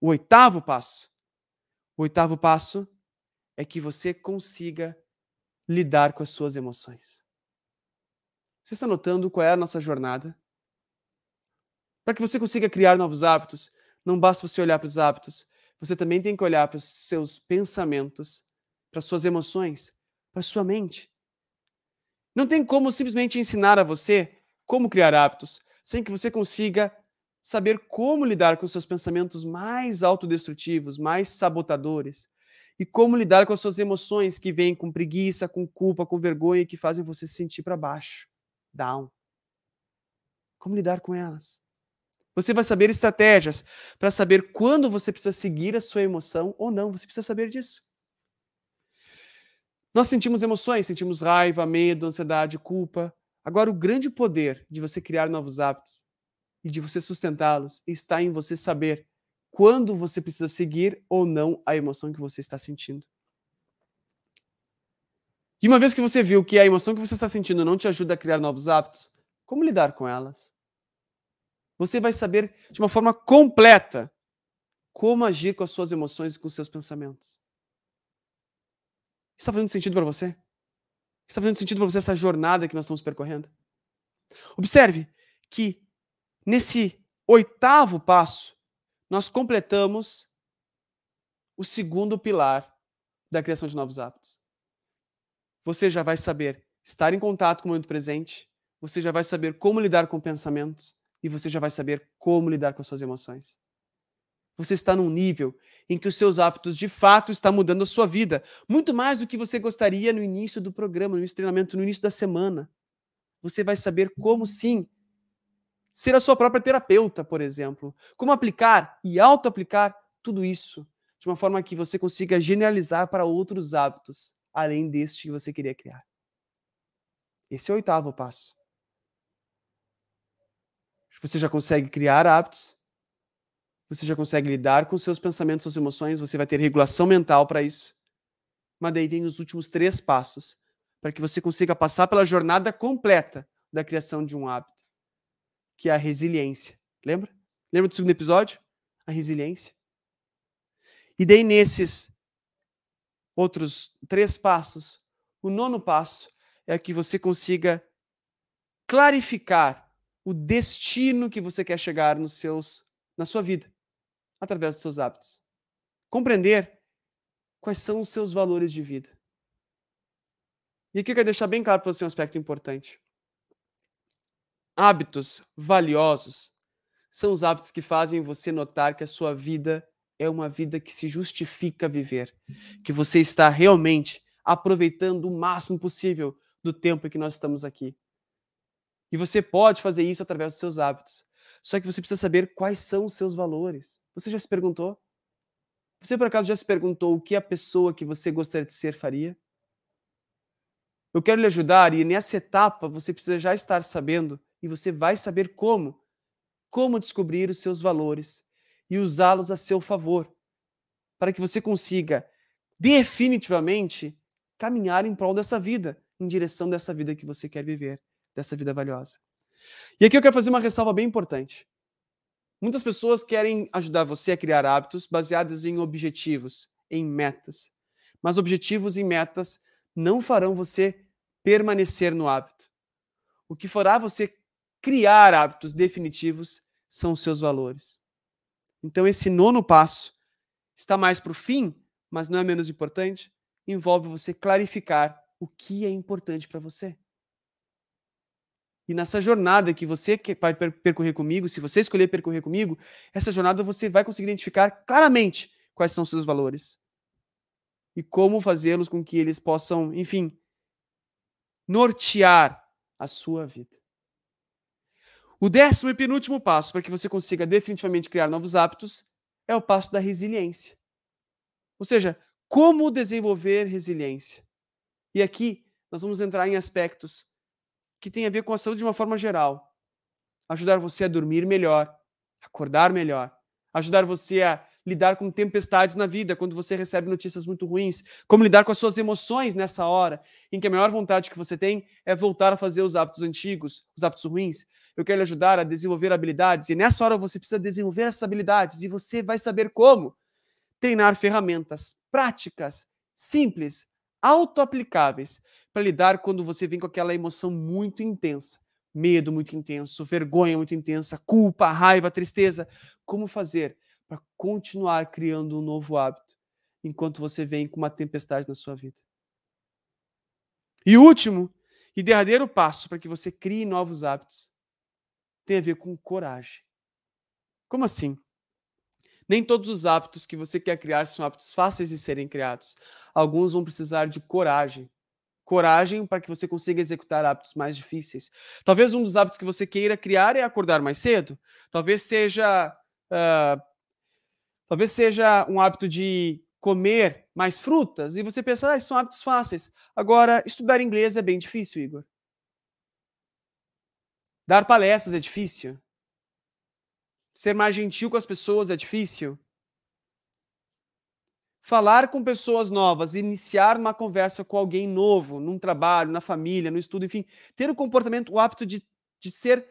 o oitavo passo. O oitavo passo é que você consiga lidar com as suas emoções. Você está notando qual é a nossa jornada? Para que você consiga criar novos hábitos, não basta você olhar para os hábitos, você também tem que olhar para os seus pensamentos, para as suas emoções, para a sua mente. Não tem como simplesmente ensinar a você como criar hábitos sem que você consiga saber como lidar com seus pensamentos mais autodestrutivos, mais sabotadores, e como lidar com as suas emoções que vêm com preguiça, com culpa, com vergonha e que fazem você se sentir para baixo, down. Como lidar com elas? Você vai saber estratégias para saber quando você precisa seguir a sua emoção ou não. Você precisa saber disso. Nós sentimos emoções, sentimos raiva, medo, ansiedade, culpa. Agora, o grande poder de você criar novos hábitos e de você sustentá-los está em você saber quando você precisa seguir ou não a emoção que você está sentindo. E uma vez que você viu que a emoção que você está sentindo não te ajuda a criar novos hábitos, como lidar com elas? Você vai saber de uma forma completa como agir com as suas emoções e com os seus pensamentos. Está fazendo sentido para você? Está fazendo sentido para você essa jornada que nós estamos percorrendo? Observe que nesse oitavo passo, nós completamos o segundo pilar da criação de novos hábitos. Você já vai saber estar em contato com o momento presente, você já vai saber como lidar com pensamentos, e você já vai saber como lidar com as suas emoções. Você está num nível em que os seus hábitos de fato estão mudando a sua vida, muito mais do que você gostaria no início do programa, no início do treinamento, no início da semana. Você vai saber como sim ser a sua própria terapeuta, por exemplo, como aplicar e auto-aplicar tudo isso de uma forma que você consiga generalizar para outros hábitos, além deste que você queria criar. Esse é o oitavo passo. Você já consegue criar hábitos, você já consegue lidar com seus pensamentos, suas emoções, você vai ter regulação mental para isso. Mas daí vem os últimos três passos para que você consiga passar pela jornada completa da criação de um hábito, que é a resiliência. Lembra? Lembra do segundo episódio? A resiliência. E daí nesses outros três passos, o nono passo é que você consiga clarificar o destino que você quer chegar nos seus, na sua vida, através dos seus hábitos. Compreender quais são os seus valores de vida. E aqui eu quero deixar bem claro para você um aspecto importante. Hábitos valiosos são os hábitos que fazem você notar que a sua vida é uma vida que se justifica viver, que você está realmente aproveitando o máximo possível do tempo em que nós estamos aqui. E você pode fazer isso através dos seus hábitos. Só que você precisa saber quais são os seus valores. Você já se perguntou? Você por acaso já se perguntou o que a pessoa que você gostaria de ser faria? Eu quero lhe ajudar e nessa etapa você precisa já estar sabendo e você vai saber como como descobrir os seus valores e usá-los a seu favor, para que você consiga definitivamente caminhar em prol dessa vida, em direção dessa vida que você quer viver dessa vida valiosa. E aqui eu quero fazer uma ressalva bem importante. Muitas pessoas querem ajudar você a criar hábitos baseados em objetivos, em metas. Mas objetivos e metas não farão você permanecer no hábito. O que fará você criar hábitos definitivos são os seus valores. Então, esse nono passo está mais para o fim, mas não é menos importante, envolve você clarificar o que é importante para você. E nessa jornada que você vai percorrer comigo, se você escolher percorrer comigo, essa jornada você vai conseguir identificar claramente quais são os seus valores e como fazê-los com que eles possam, enfim, nortear a sua vida. O décimo e penúltimo passo para que você consiga definitivamente criar novos hábitos é o passo da resiliência. Ou seja, como desenvolver resiliência. E aqui nós vamos entrar em aspectos que têm a ver com a saúde de uma forma geral. Ajudar você a dormir melhor, acordar melhor, ajudar você a lidar com tempestades na vida, quando você recebe notícias muito ruins, como lidar com as suas emoções nessa hora, em que a maior vontade que você tem é voltar a fazer os hábitos antigos, os hábitos ruins. Eu quero lhe ajudar a desenvolver habilidades, e nessa hora você precisa desenvolver essas habilidades, e você vai saber como treinar ferramentas práticas, simples, auto-aplicáveis para lidar quando você vem com aquela emoção muito intensa, medo muito intenso, vergonha muito intensa, culpa, raiva, tristeza. Como fazer para continuar criando um novo hábito enquanto você vem com uma tempestade na sua vida? E último e derradeiro passo para que você crie novos hábitos tem a ver com coragem. Como assim? Nem todos os hábitos que você quer criar são hábitos fáceis de serem criados. Alguns vão precisar de coragem. Coragem para que você consiga executar hábitos mais difíceis. Talvez um dos hábitos que você queira criar é acordar mais cedo. Talvez seja. Uh, talvez seja um hábito de comer mais frutas. E você pensa, ah, são hábitos fáceis. Agora, estudar inglês é bem difícil, Igor. Dar palestras é difícil. Ser mais gentil com as pessoas é difícil. Falar com pessoas novas, iniciar uma conversa com alguém novo, num trabalho, na família, no estudo, enfim, ter o comportamento, o hábito de, de ser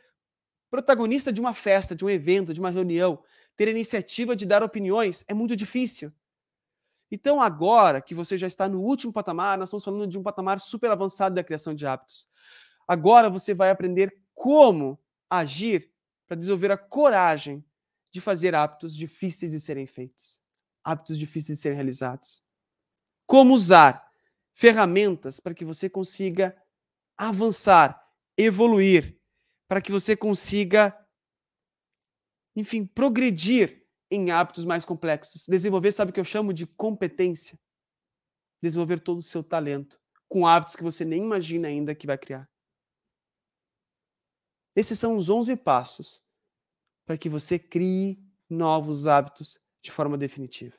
protagonista de uma festa, de um evento, de uma reunião, ter a iniciativa de dar opiniões é muito difícil. Então, agora que você já está no último patamar, nós estamos falando de um patamar super avançado da criação de hábitos. Agora você vai aprender como agir para desenvolver a coragem de fazer hábitos difíceis de serem feitos, hábitos difíceis de serem realizados. Como usar ferramentas para que você consiga avançar, evoluir, para que você consiga, enfim, progredir em hábitos mais complexos. Desenvolver, sabe o que eu chamo de competência? Desenvolver todo o seu talento com hábitos que você nem imagina ainda que vai criar. Esses são os 11 passos para que você crie novos hábitos de forma definitiva.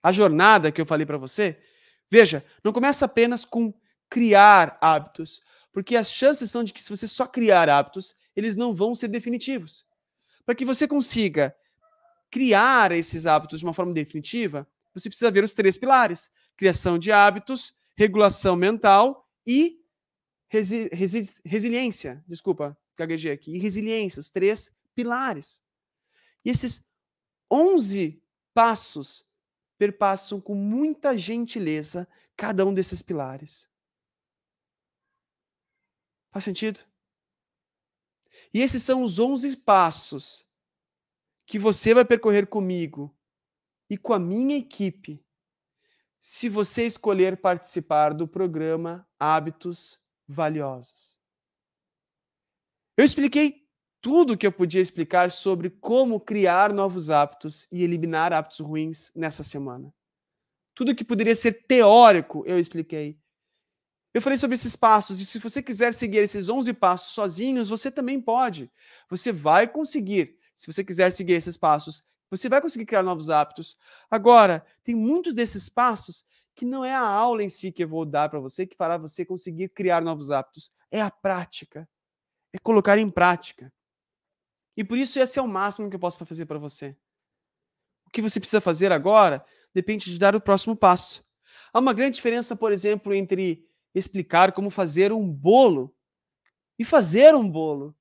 A jornada que eu falei para você, veja, não começa apenas com criar hábitos, porque as chances são de que se você só criar hábitos, eles não vão ser definitivos. Para que você consiga criar esses hábitos de uma forma definitiva, você precisa ver os três pilares: criação de hábitos, regulação mental e resi resi resiliência, desculpa, gaguejei aqui, e resiliência, os três pilares. E esses 11 passos perpassam com muita gentileza cada um desses pilares. Faz sentido? E esses são os 11 passos que você vai percorrer comigo e com a minha equipe se você escolher participar do programa Hábitos valiosos. Eu expliquei tudo o que eu podia explicar sobre como criar novos hábitos e eliminar hábitos ruins nessa semana. Tudo que poderia ser teórico, eu expliquei. Eu falei sobre esses passos, e se você quiser seguir esses 11 passos sozinhos, você também pode. Você vai conseguir. Se você quiser seguir esses passos, você vai conseguir criar novos hábitos. Agora, tem muitos desses passos que não é a aula em si que eu vou dar para você que fará você conseguir criar novos hábitos, é a prática, é colocar em prática. E por isso esse é o máximo que eu posso fazer para você. O que você precisa fazer agora depende de dar o próximo passo. Há uma grande diferença, por exemplo, entre explicar como fazer um bolo e fazer um bolo.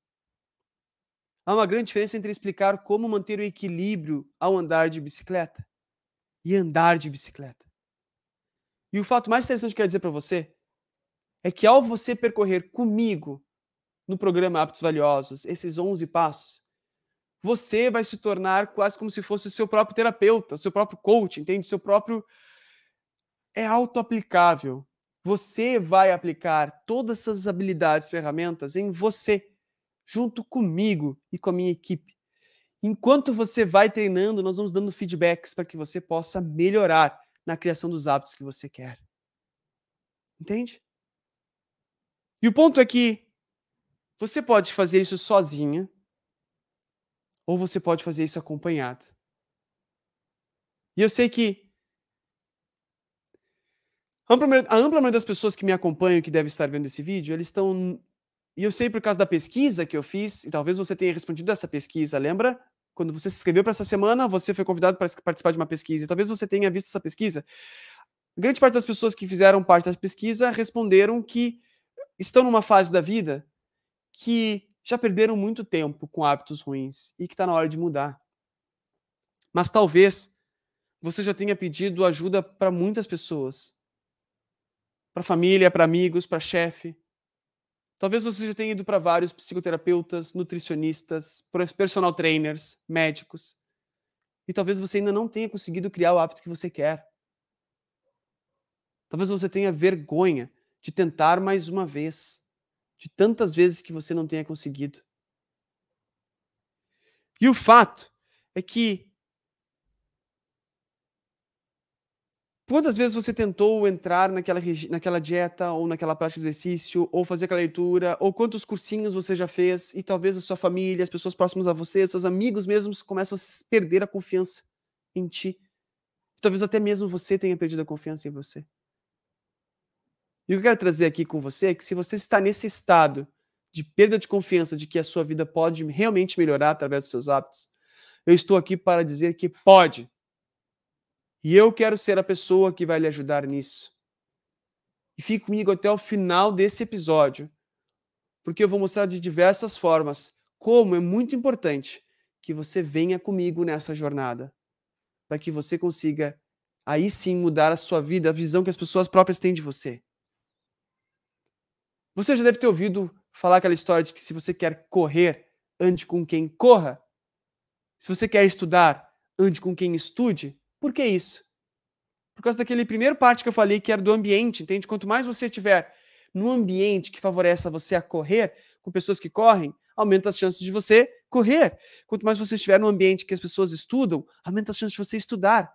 Há uma grande diferença entre explicar como manter o equilíbrio ao andar de bicicleta e andar de bicicleta. E o fato mais interessante que eu quero dizer para você é que ao você percorrer comigo no programa Hábitos Valiosos esses 11 passos, você vai se tornar quase como se fosse o seu próprio terapeuta, o seu próprio coach, entende? Seu próprio é auto-aplicável. Você vai aplicar todas essas habilidades, ferramentas em você, junto comigo e com a minha equipe. Enquanto você vai treinando, nós vamos dando feedbacks para que você possa melhorar na criação dos hábitos que você quer. Entende? E o ponto é que você pode fazer isso sozinha ou você pode fazer isso acompanhado. E eu sei que a ampla maioria das pessoas que me acompanham, que devem estar vendo esse vídeo, eles estão. E eu sei por causa da pesquisa que eu fiz, e talvez você tenha respondido essa pesquisa, lembra? Quando você se inscreveu para essa semana, você foi convidado para participar de uma pesquisa. E talvez você tenha visto essa pesquisa. Grande parte das pessoas que fizeram parte da pesquisa responderam que estão numa fase da vida que já perderam muito tempo com hábitos ruins e que está na hora de mudar. Mas talvez você já tenha pedido ajuda para muitas pessoas. Para família, para amigos, para chefe. Talvez você já tenha ido para vários psicoterapeutas, nutricionistas, personal trainers, médicos. E talvez você ainda não tenha conseguido criar o hábito que você quer. Talvez você tenha vergonha de tentar mais uma vez, de tantas vezes que você não tenha conseguido. E o fato é que Quantas vezes você tentou entrar naquela, naquela dieta, ou naquela prática de exercício, ou fazer aquela leitura, ou quantos cursinhos você já fez, e talvez a sua família, as pessoas próximas a você, seus amigos mesmos começam a perder a confiança em ti. Talvez até mesmo você tenha perdido a confiança em você. E o que eu quero trazer aqui com você é que se você está nesse estado de perda de confiança de que a sua vida pode realmente melhorar através dos seus hábitos, eu estou aqui para dizer que pode. E eu quero ser a pessoa que vai lhe ajudar nisso. E fique comigo até o final desse episódio, porque eu vou mostrar de diversas formas como é muito importante que você venha comigo nessa jornada, para que você consiga aí sim mudar a sua vida, a visão que as pessoas próprias têm de você. Você já deve ter ouvido falar aquela história de que se você quer correr, ande com quem corra. Se você quer estudar, ande com quem estude. Por que isso? Por causa daquele primeiro parte que eu falei que era do ambiente, entende? Quanto mais você estiver no ambiente que favorece você a correr, com pessoas que correm, aumenta as chances de você correr. Quanto mais você estiver no ambiente que as pessoas estudam, aumenta as chances de você estudar.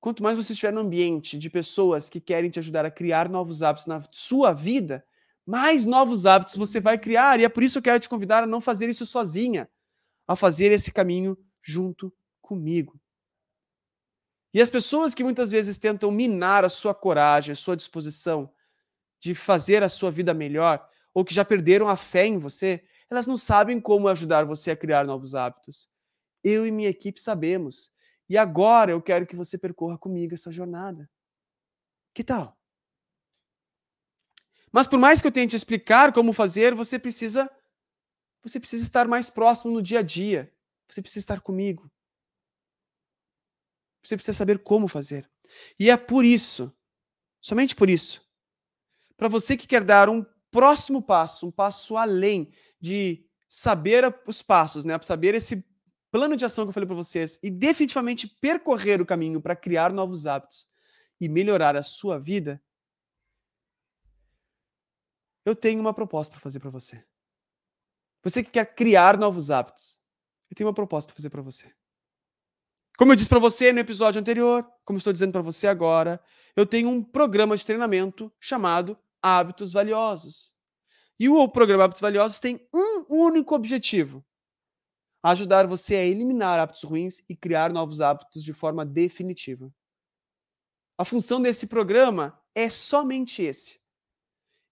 Quanto mais você estiver no ambiente de pessoas que querem te ajudar a criar novos hábitos na sua vida, mais novos hábitos você vai criar. E é por isso que eu quero te convidar a não fazer isso sozinha, a fazer esse caminho junto comigo. E as pessoas que muitas vezes tentam minar a sua coragem, a sua disposição de fazer a sua vida melhor, ou que já perderam a fé em você, elas não sabem como ajudar você a criar novos hábitos. Eu e minha equipe sabemos. E agora eu quero que você percorra comigo essa jornada. Que tal? Mas por mais que eu tente explicar como fazer, você precisa você precisa estar mais próximo no dia a dia. Você precisa estar comigo. Você precisa saber como fazer. E é por isso, somente por isso, para você que quer dar um próximo passo, um passo além de saber os passos, né, saber esse plano de ação que eu falei para vocês e definitivamente percorrer o caminho para criar novos hábitos e melhorar a sua vida, eu tenho uma proposta para fazer para você. Você que quer criar novos hábitos, eu tenho uma proposta para fazer para você. Como eu disse para você no episódio anterior, como estou dizendo para você agora, eu tenho um programa de treinamento chamado Hábitos Valiosos. E o programa Hábitos Valiosos tem um único objetivo: ajudar você a eliminar hábitos ruins e criar novos hábitos de forma definitiva. A função desse programa é somente esse.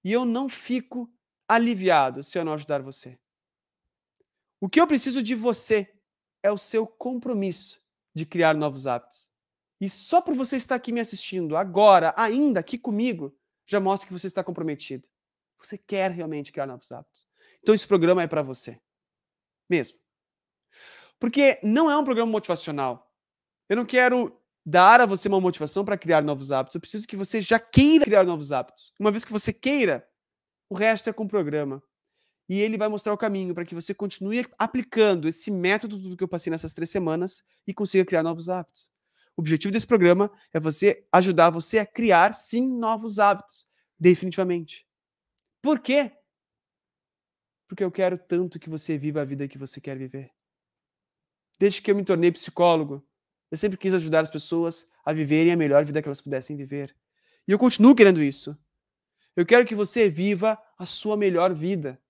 E eu não fico aliviado se eu não ajudar você. O que eu preciso de você é o seu compromisso de criar novos hábitos. E só por você estar aqui me assistindo agora, ainda aqui comigo, já mostra que você está comprometido. Você quer realmente criar novos hábitos. Então esse programa é para você. Mesmo. Porque não é um programa motivacional. Eu não quero dar a você uma motivação para criar novos hábitos. Eu preciso que você já queira criar novos hábitos. Uma vez que você queira, o resto é com o programa e ele vai mostrar o caminho para que você continue aplicando esse método do que eu passei nessas três semanas e consiga criar novos hábitos. O objetivo desse programa é você ajudar você a criar sim novos hábitos, definitivamente. Por quê? Porque eu quero tanto que você viva a vida que você quer viver. Desde que eu me tornei psicólogo, eu sempre quis ajudar as pessoas a viverem a melhor vida que elas pudessem viver. E eu continuo querendo isso. Eu quero que você viva a sua melhor vida.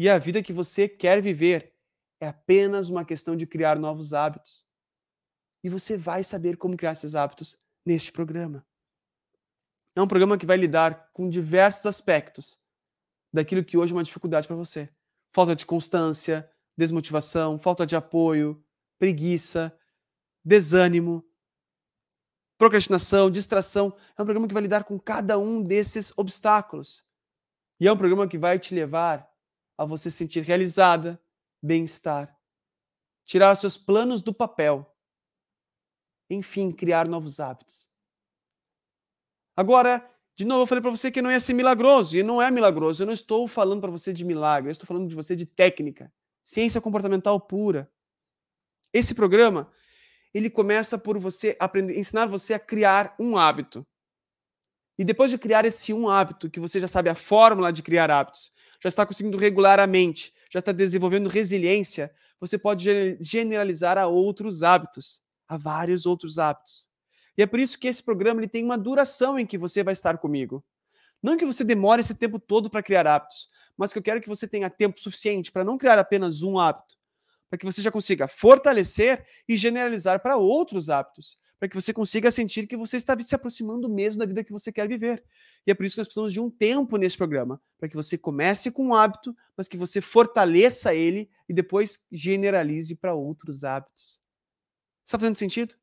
E a vida que você quer viver é apenas uma questão de criar novos hábitos. E você vai saber como criar esses hábitos neste programa. É um programa que vai lidar com diversos aspectos daquilo que hoje é uma dificuldade para você. Falta de constância, desmotivação, falta de apoio, preguiça, desânimo, procrastinação, distração. É um programa que vai lidar com cada um desses obstáculos. E é um programa que vai te levar a você se sentir realizada, bem-estar, tirar seus planos do papel, enfim, criar novos hábitos. Agora, de novo, eu falei para você que não ia ser milagroso, e não é milagroso. Eu não estou falando para você de milagre, eu estou falando de você de técnica, ciência comportamental pura. Esse programa, ele começa por você aprender, ensinar você a criar um hábito. E depois de criar esse um hábito, que você já sabe a fórmula de criar hábitos, já está conseguindo regular a mente, já está desenvolvendo resiliência, você pode generalizar a outros hábitos, a vários outros hábitos. E é por isso que esse programa ele tem uma duração em que você vai estar comigo. Não que você demore esse tempo todo para criar hábitos, mas que eu quero que você tenha tempo suficiente para não criar apenas um hábito, para que você já consiga fortalecer e generalizar para outros hábitos, para que você consiga sentir que você está se aproximando mesmo da vida que você quer viver. E é por isso que nós precisamos de um tempo nesse programa, para que você comece com um hábito, mas que você fortaleça ele e depois generalize para outros hábitos. Está fazendo sentido?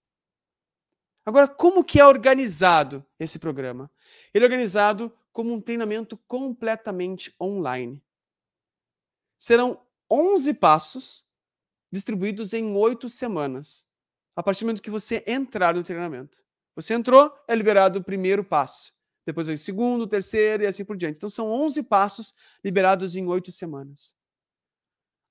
Agora, como que é organizado esse programa? Ele é organizado como um treinamento completamente online. Serão 11 passos distribuídos em oito semanas, a partir do momento que você entrar no treinamento. Você entrou, é liberado o primeiro passo. Depois vem o segundo, o terceiro e assim por diante. Então, são 11 passos liberados em oito semanas.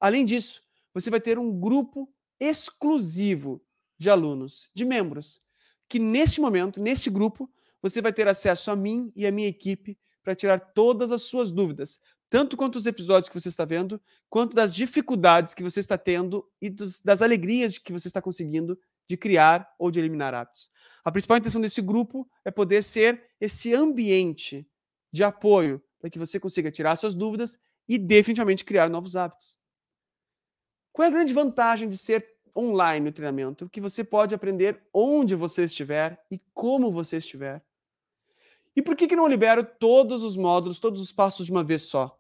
Além disso, você vai ter um grupo exclusivo de alunos, de membros, que neste momento, neste grupo, você vai ter acesso a mim e a minha equipe para tirar todas as suas dúvidas, tanto quanto os episódios que você está vendo, quanto das dificuldades que você está tendo e dos, das alegrias que você está conseguindo de criar ou de eliminar hábitos. A principal intenção desse grupo é poder ser esse ambiente de apoio para que você consiga tirar suas dúvidas e definitivamente criar novos hábitos. Qual é a grande vantagem de ser online o treinamento, que você pode aprender onde você estiver e como você estiver. E por que, que não libero todos os módulos, todos os passos de uma vez só?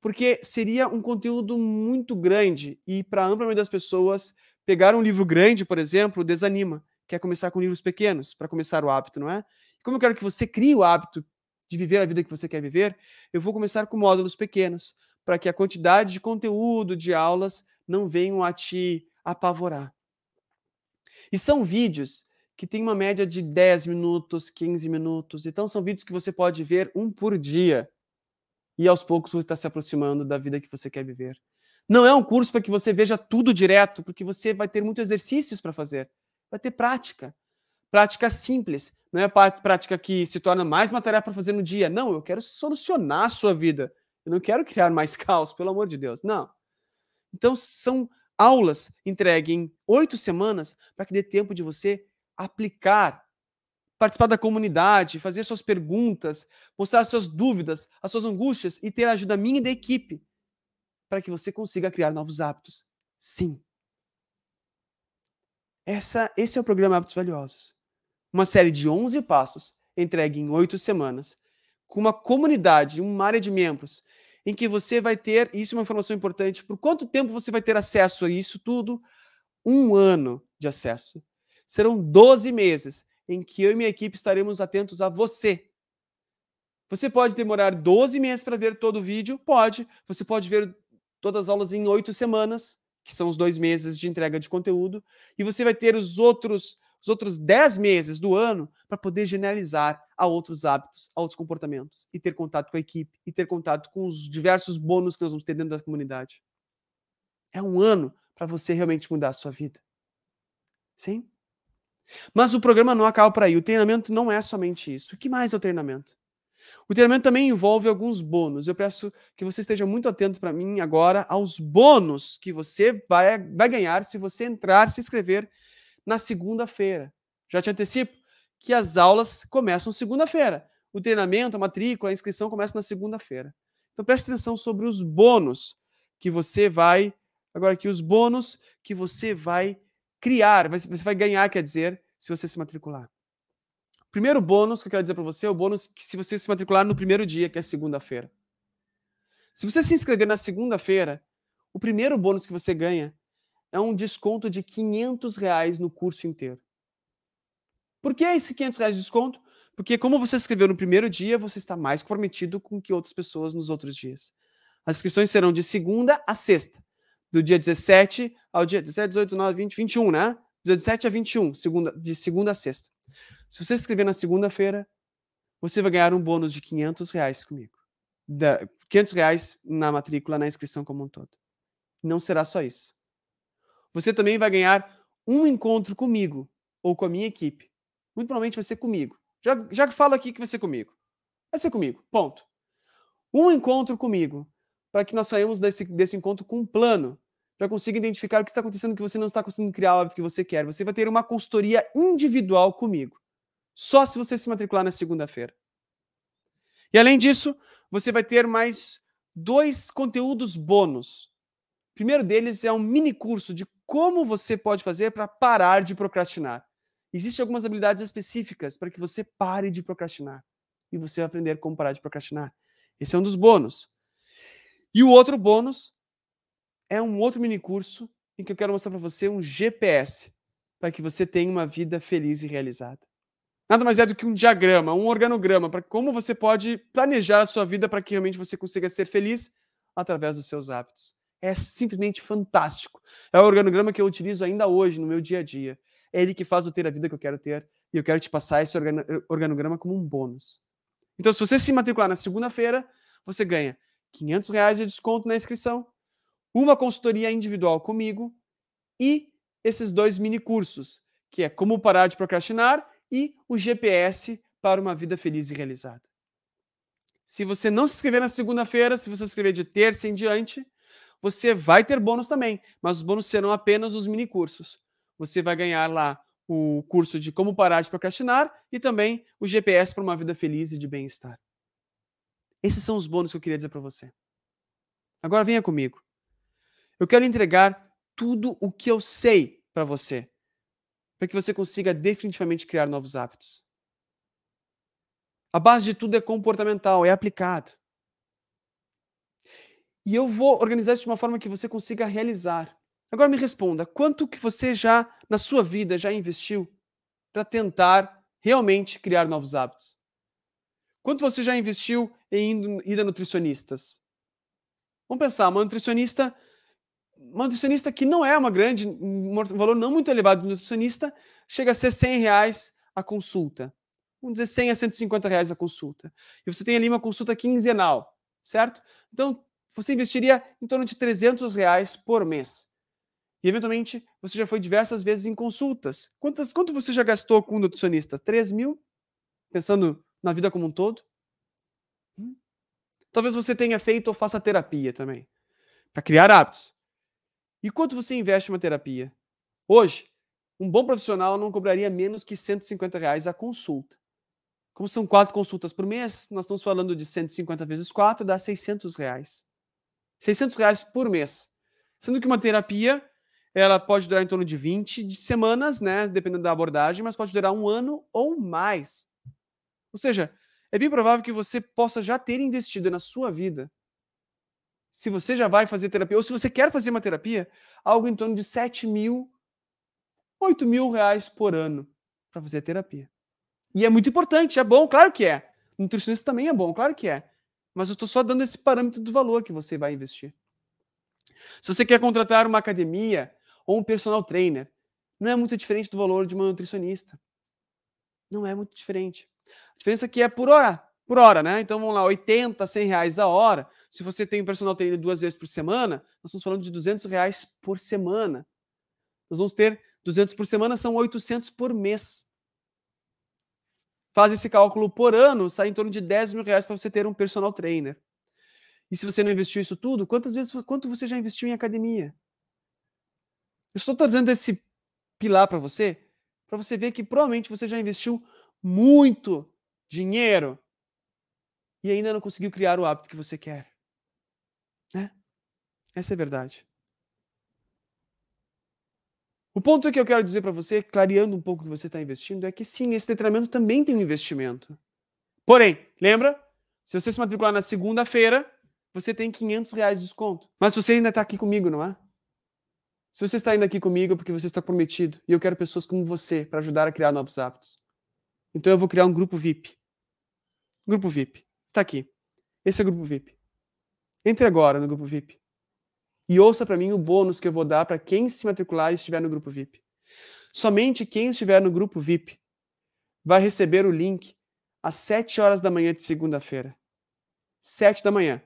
Porque seria um conteúdo muito grande e para a ampla maioria das pessoas, pegar um livro grande, por exemplo, desanima. Quer começar com livros pequenos para começar o hábito, não é? Como eu quero que você crie o hábito de viver a vida que você quer viver, eu vou começar com módulos pequenos, para que a quantidade de conteúdo, de aulas, não venham a te apavorar. E são vídeos que têm uma média de 10 minutos, 15 minutos. Então são vídeos que você pode ver um por dia. E aos poucos você está se aproximando da vida que você quer viver. Não é um curso para que você veja tudo direto, porque você vai ter muitos exercícios para fazer. Vai ter prática. Prática simples. Não é prática que se torna mais uma tarefa para fazer no dia. Não, eu quero solucionar a sua vida. Eu não quero criar mais caos, pelo amor de Deus. Não. Então são aulas entregue em oito semanas para que dê tempo de você aplicar, participar da comunidade, fazer suas perguntas, mostrar suas dúvidas, as suas angústias e ter a ajuda minha e da equipe para que você consiga criar novos hábitos. Sim. Essa, esse é o programa Hábitos Valiosos. Uma série de 11 passos entregue em oito semanas, com uma comunidade, uma área de membros em que você vai ter, isso é uma informação importante, por quanto tempo você vai ter acesso a isso tudo? Um ano de acesso. Serão 12 meses em que eu e minha equipe estaremos atentos a você. Você pode demorar 12 meses para ver todo o vídeo? Pode. Você pode ver todas as aulas em oito semanas, que são os dois meses de entrega de conteúdo, e você vai ter os outros os outros 10 meses do ano para poder generalizar a outros hábitos, a outros comportamentos, e ter contato com a equipe, e ter contato com os diversos bônus que nós vamos ter dentro da comunidade. É um ano para você realmente mudar a sua vida. Sim? Mas o programa não acaba por aí. O treinamento não é somente isso. O que mais é o treinamento? O treinamento também envolve alguns bônus. Eu peço que você esteja muito atento para mim agora aos bônus que você vai, vai ganhar se você entrar, se inscrever na segunda-feira. Já te antecipo que as aulas começam segunda-feira. o treinamento, a matrícula, a inscrição começa na segunda-feira. Então preste atenção sobre os bônus que você vai. Agora aqui, os bônus que você vai criar, você vai ganhar, quer dizer, se você se matricular. Primeiro bônus que eu quero dizer para você é o bônus que se você se matricular no primeiro dia, que é segunda-feira. Se você se inscrever na segunda-feira, o primeiro bônus que você ganha é um desconto de 500 reais no curso inteiro. Por que esse 500 reais de desconto? Porque como você se inscreveu no primeiro dia, você está mais comprometido com que outras pessoas nos outros dias. As inscrições serão de segunda a sexta, do dia 17 ao dia 17, 18, 19, 20, 21, né? 17 a 21, segunda, de segunda a sexta. Se você se inscrever na segunda-feira, você vai ganhar um bônus de 500 reais comigo. Da, 500 reais na matrícula, na inscrição como um todo. Não será só isso. Você também vai ganhar um encontro comigo ou com a minha equipe. Muito provavelmente vai ser comigo. Já, já falo aqui que vai ser comigo. Vai ser comigo, ponto. Um encontro comigo, para que nós saímos desse, desse encontro com um plano, para conseguir identificar o que está acontecendo que você não está conseguindo criar o hábito que você quer. Você vai ter uma consultoria individual comigo. Só se você se matricular na segunda-feira. E além disso, você vai ter mais dois conteúdos bônus. O primeiro deles é um mini curso de como você pode fazer para parar de procrastinar. Existem algumas habilidades específicas para que você pare de procrastinar. E você vai aprender como parar de procrastinar. Esse é um dos bônus. E o outro bônus é um outro mini curso em que eu quero mostrar para você um GPS para que você tenha uma vida feliz e realizada. Nada mais é do que um diagrama, um organograma para como você pode planejar a sua vida para que realmente você consiga ser feliz através dos seus hábitos. É simplesmente fantástico. É o organograma que eu utilizo ainda hoje no meu dia a dia. É ele que faz eu ter a vida que eu quero ter e eu quero te passar esse organograma como um bônus. Então, se você se matricular na segunda-feira, você ganha 500 reais de desconto na inscrição, uma consultoria individual comigo e esses dois mini cursos, que é como parar de procrastinar e o GPS para uma vida feliz e realizada. Se você não se inscrever na segunda-feira, se você se inscrever de terça em diante, você vai ter bônus também, mas os bônus serão apenas os mini cursos. Você vai ganhar lá o curso de como parar de procrastinar e também o GPS para uma vida feliz e de bem-estar. Esses são os bônus que eu queria dizer para você. Agora venha comigo. Eu quero entregar tudo o que eu sei para você, para que você consiga definitivamente criar novos hábitos. A base de tudo é comportamental, é aplicado. E eu vou organizar isso de uma forma que você consiga realizar. Agora me responda, quanto que você já na sua vida já investiu para tentar realmente criar novos hábitos? Quanto você já investiu em ir a nutricionistas? Vamos pensar, uma nutricionista nutricionista que não é uma grande, um valor não muito elevado de nutricionista, chega a ser 100 reais a consulta. Vamos dizer 100 a 150 reais a consulta. E você tem ali uma consulta quinzenal, certo? Então, você investiria em torno de 300 reais por mês. E, eventualmente, você já foi diversas vezes em consultas. Quantas, quanto você já gastou com um nutricionista? 3 mil? Pensando na vida como um todo? Hum? Talvez você tenha feito ou faça terapia também. Para criar hábitos. E quanto você investe em uma terapia? Hoje, um bom profissional não cobraria menos que 150 reais a consulta. Como são quatro consultas por mês, nós estamos falando de 150 vezes 4, dá 600 reais. 600 reais por mês. Sendo que uma terapia, ela pode durar em torno de 20 de semanas, né? Dependendo da abordagem, mas pode durar um ano ou mais. Ou seja, é bem provável que você possa já ter investido na sua vida se você já vai fazer terapia, ou se você quer fazer uma terapia, algo em torno de 7 mil, 8 mil reais por ano para fazer terapia. E é muito importante, é bom, claro que é. Nutricionista também é bom, claro que é. Mas eu estou só dando esse parâmetro do valor que você vai investir. Se você quer contratar uma academia ou um personal trainer, não é muito diferente do valor de uma nutricionista. Não é muito diferente. A diferença aqui é por hora por hora, né? Então vamos lá, 80, 100 reais a hora. Se você tem um personal trainer duas vezes por semana, nós estamos falando de 200 reais por semana. Nós vamos ter 200 por semana, são 800 por mês. Faz esse cálculo por ano, sai em torno de 10 mil reais para você ter um personal trainer. E se você não investiu isso tudo, quantas vezes, quanto você já investiu em academia? Eu estou trazendo esse pilar para você, para você ver que provavelmente você já investiu muito dinheiro e ainda não conseguiu criar o hábito que você quer. Né? Essa é a verdade. O ponto que eu quero dizer para você, clareando um pouco o que você está investindo, é que sim, esse treinamento também tem um investimento. Porém, lembra? Se você se matricular na segunda-feira, você tem 500 reais de desconto. Mas você ainda está aqui comigo, não é? Se você está indo aqui comigo é porque você está prometido e eu quero pessoas como você para ajudar a criar novos hábitos. Então eu vou criar um grupo VIP. Grupo VIP. Está aqui. Esse é o grupo VIP. Entre agora no grupo VIP. E ouça para mim o bônus que eu vou dar para quem se matricular e estiver no grupo VIP. Somente quem estiver no grupo VIP vai receber o link às 7 horas da manhã de segunda-feira. 7 da manhã.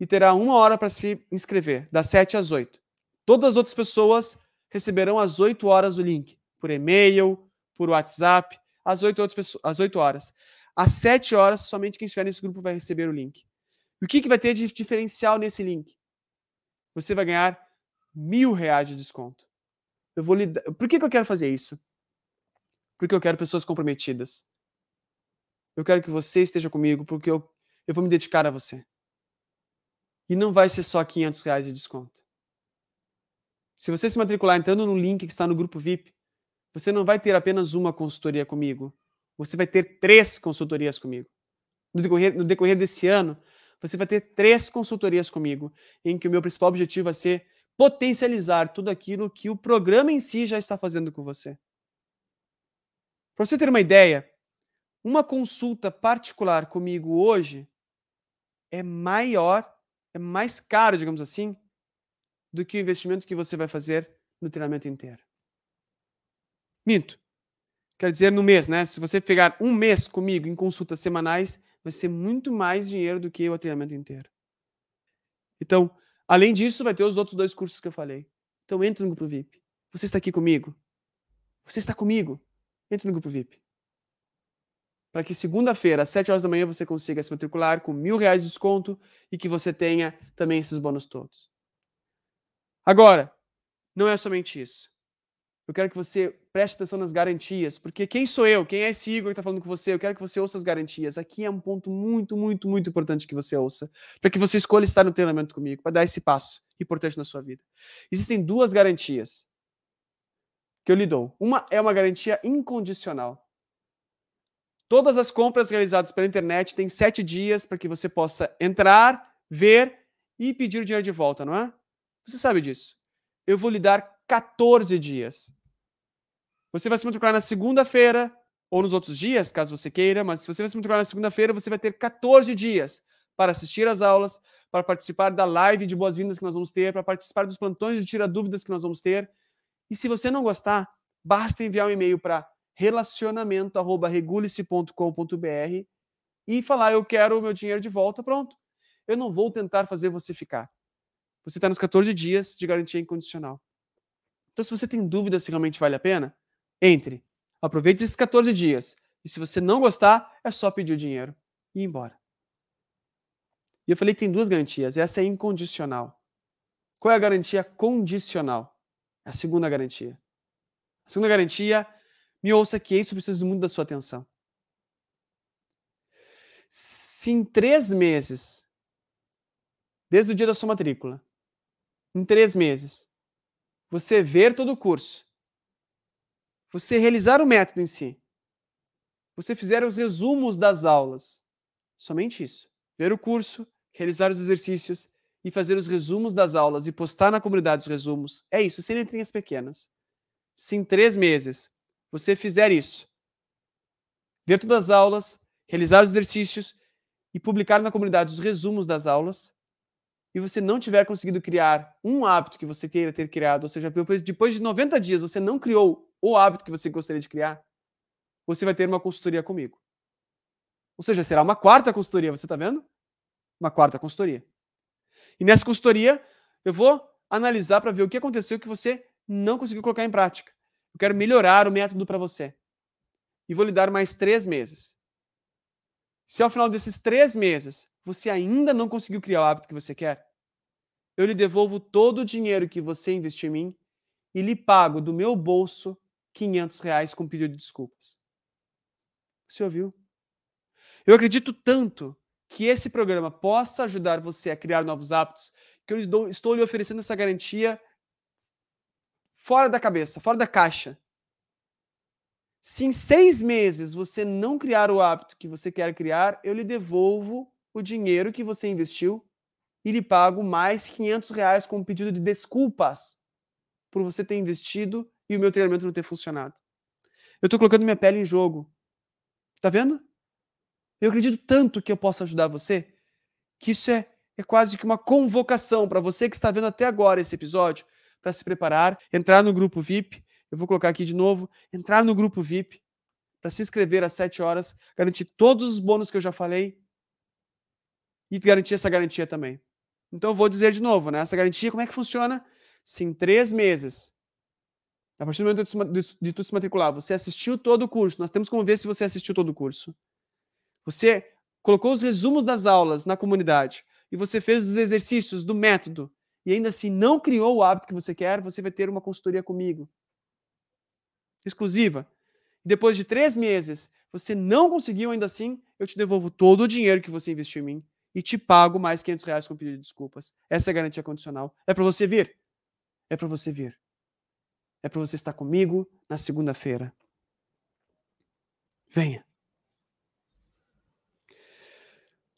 E terá uma hora para se inscrever, das 7 às 8. Todas as outras pessoas receberão às 8 horas o link, por e-mail, por WhatsApp, às 8, outras pessoas, às 8 horas. Às 7 horas, somente quem estiver nesse grupo vai receber o link. E o que, que vai ter de diferencial nesse link? Você vai ganhar mil reais de desconto. Eu vou lidar... Por que, que eu quero fazer isso? Porque eu quero pessoas comprometidas. Eu quero que você esteja comigo, porque eu, eu vou me dedicar a você. E não vai ser só 500 reais de desconto. Se você se matricular entrando no link que está no grupo VIP, você não vai ter apenas uma consultoria comigo. Você vai ter três consultorias comigo. No decorrer, no decorrer desse ano, você vai ter três consultorias comigo, em que o meu principal objetivo vai ser potencializar tudo aquilo que o programa em si já está fazendo com você. Para você ter uma ideia, uma consulta particular comigo hoje é maior, é mais caro, digamos assim, do que o investimento que você vai fazer no treinamento inteiro. Minto. Quer dizer, no mês, né? Se você pegar um mês comigo em consultas semanais, vai ser muito mais dinheiro do que o treinamento inteiro. Então, além disso, vai ter os outros dois cursos que eu falei. Então, entre no grupo VIP. Você está aqui comigo? Você está comigo? Entre no grupo VIP. Para que segunda-feira, às 7 horas da manhã, você consiga se matricular com mil reais de desconto e que você tenha também esses bônus todos. Agora, não é somente isso. Eu quero que você preste atenção nas garantias, porque quem sou eu? Quem é esse Igor que está falando com você? Eu quero que você ouça as garantias. Aqui é um ponto muito, muito, muito importante que você ouça, para que você escolha estar no treinamento comigo, para dar esse passo importante na sua vida. Existem duas garantias que eu lhe dou. Uma é uma garantia incondicional. Todas as compras realizadas pela internet têm sete dias para que você possa entrar, ver e pedir o dinheiro de volta, não é? Você sabe disso. Eu vou lhe dar 14 dias. Você vai se matricular na segunda-feira ou nos outros dias, caso você queira, mas se você vai se matricular na segunda-feira, você vai ter 14 dias para assistir às aulas, para participar da live de boas-vindas que nós vamos ter, para participar dos plantões de tira dúvidas que nós vamos ter. E se você não gostar, basta enviar um e-mail para relacionamento@regule-se.com.br e falar eu quero o meu dinheiro de volta, pronto. Eu não vou tentar fazer você ficar você está nos 14 dias de garantia incondicional. Então, se você tem dúvida se realmente vale a pena, entre. Aproveite esses 14 dias. E se você não gostar, é só pedir o dinheiro e ir embora. E eu falei que tem duas garantias. Essa é incondicional. Qual é a garantia condicional? É a segunda garantia. A segunda garantia, me ouça que isso precisa muito da sua atenção. Se em três meses, desde o dia da sua matrícula, em três meses, você ver todo o curso, você realizar o método em si, você fizer os resumos das aulas, somente isso, ver o curso, realizar os exercícios e fazer os resumos das aulas e postar na comunidade os resumos, é isso, sem letrinhas pequenas. Se em três meses você fizer isso, ver todas as aulas, realizar os exercícios e publicar na comunidade os resumos das aulas, e você não tiver conseguido criar um hábito que você queira ter criado, ou seja, depois de 90 dias você não criou o hábito que você gostaria de criar, você vai ter uma consultoria comigo. Ou seja, será uma quarta consultoria, você está vendo? Uma quarta consultoria. E nessa consultoria, eu vou analisar para ver o que aconteceu que você não conseguiu colocar em prática. Eu quero melhorar o método para você. E vou lhe dar mais três meses. Se ao final desses três meses você ainda não conseguiu criar o hábito que você quer, eu lhe devolvo todo o dinheiro que você investiu em mim e lhe pago do meu bolso 500 reais com pedido de desculpas. Você ouviu? Eu acredito tanto que esse programa possa ajudar você a criar novos hábitos, que eu estou lhe oferecendo essa garantia fora da cabeça, fora da caixa. Se em seis meses você não criar o hábito que você quer criar, eu lhe devolvo o dinheiro que você investiu e lhe pago mais 500 reais com pedido de desculpas por você ter investido e o meu treinamento não ter funcionado. Eu estou colocando minha pele em jogo. Tá vendo? Eu acredito tanto que eu posso ajudar você que isso é, é quase que uma convocação para você que está vendo até agora esse episódio para se preparar, entrar no grupo VIP. Eu vou colocar aqui de novo, entrar no grupo VIP para se inscrever às 7 horas, garantir todos os bônus que eu já falei e garantir essa garantia também. Então eu vou dizer de novo, né? Essa garantia, como é que funciona? Se em três meses, a partir do momento de tu se matricular, você assistiu todo o curso, nós temos como ver se você assistiu todo o curso. Você colocou os resumos das aulas na comunidade e você fez os exercícios do método e ainda assim não criou o hábito que você quer, você vai ter uma consultoria comigo. Exclusiva. Depois de três meses, você não conseguiu ainda assim, eu te devolvo todo o dinheiro que você investiu em mim e te pago mais 500 reais com pedido de desculpas. Essa é a garantia condicional. É para você vir. É para você vir. É para você estar comigo na segunda-feira. Venha.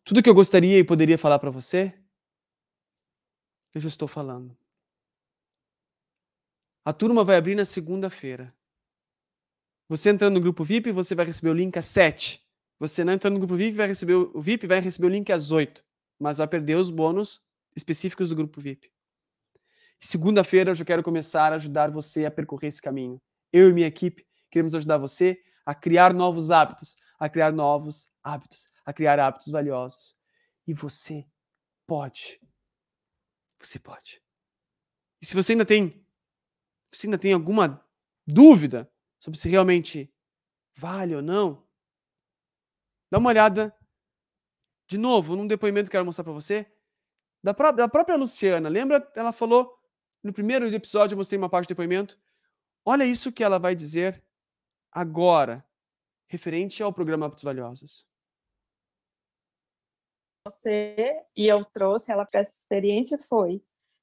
Tudo que eu gostaria e poderia falar para você, eu já estou falando. A turma vai abrir na segunda-feira. Você entrando no grupo VIP, você vai receber o link às 7. Você não entrando no grupo VIP, vai receber o VIP vai receber o link às 8, mas vai perder os bônus específicos do grupo VIP. Segunda-feira eu já quero começar a ajudar você a percorrer esse caminho. Eu e minha equipe queremos ajudar você a criar novos hábitos, a criar novos hábitos, a criar hábitos valiosos. E você pode. Você pode. E se você ainda tem, você ainda tem alguma dúvida sobre se realmente vale ou não, Dá uma olhada de novo num depoimento que eu quero mostrar para você da, pró da própria Luciana. Lembra? Ela falou no primeiro episódio, eu mostrei uma parte do depoimento. Olha isso que ela vai dizer agora, referente ao programa Hábitos Valiosos. Você e eu trouxe ela para essa experiência foi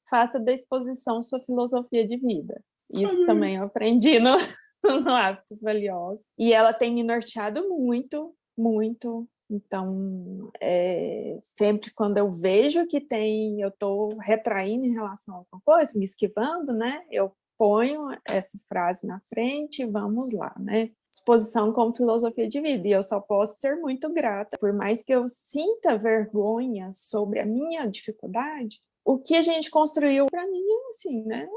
faça da exposição sua filosofia de vida. Isso também eu aprendi no, no Hábitos Valiosos. E ela tem me norteado muito muito. Então, é, sempre quando eu vejo que tem, eu estou retraindo em relação a alguma coisa, me esquivando, né? Eu ponho essa frase na frente e vamos lá, né? Exposição como filosofia de vida. E eu só posso ser muito grata, por mais que eu sinta vergonha sobre a minha dificuldade, o que a gente construiu para mim é assim, né?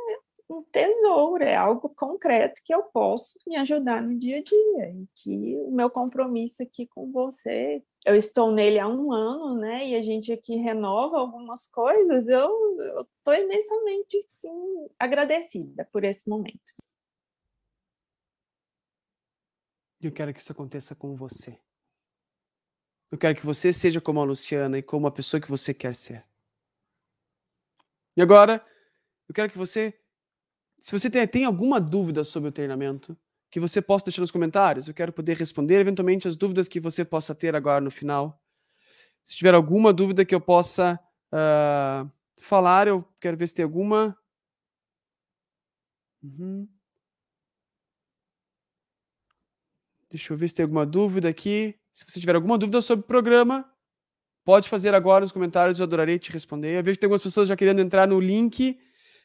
Um tesouro, é algo concreto que eu posso me ajudar no dia a dia. E que o meu compromisso aqui com você, eu estou nele há um ano, né? E a gente aqui renova algumas coisas, eu estou imensamente, sim, agradecida por esse momento. Eu quero que isso aconteça com você. Eu quero que você seja como a Luciana e como a pessoa que você quer ser. E agora, eu quero que você se você tem, tem alguma dúvida sobre o treinamento, que você possa deixar nos comentários. Eu quero poder responder eventualmente as dúvidas que você possa ter agora no final. Se tiver alguma dúvida que eu possa uh, falar, eu quero ver se tem alguma. Uhum. Deixa eu ver se tem alguma dúvida aqui. Se você tiver alguma dúvida sobre o programa, pode fazer agora nos comentários, eu adorarei te responder. Eu vejo que tem algumas pessoas já querendo entrar no link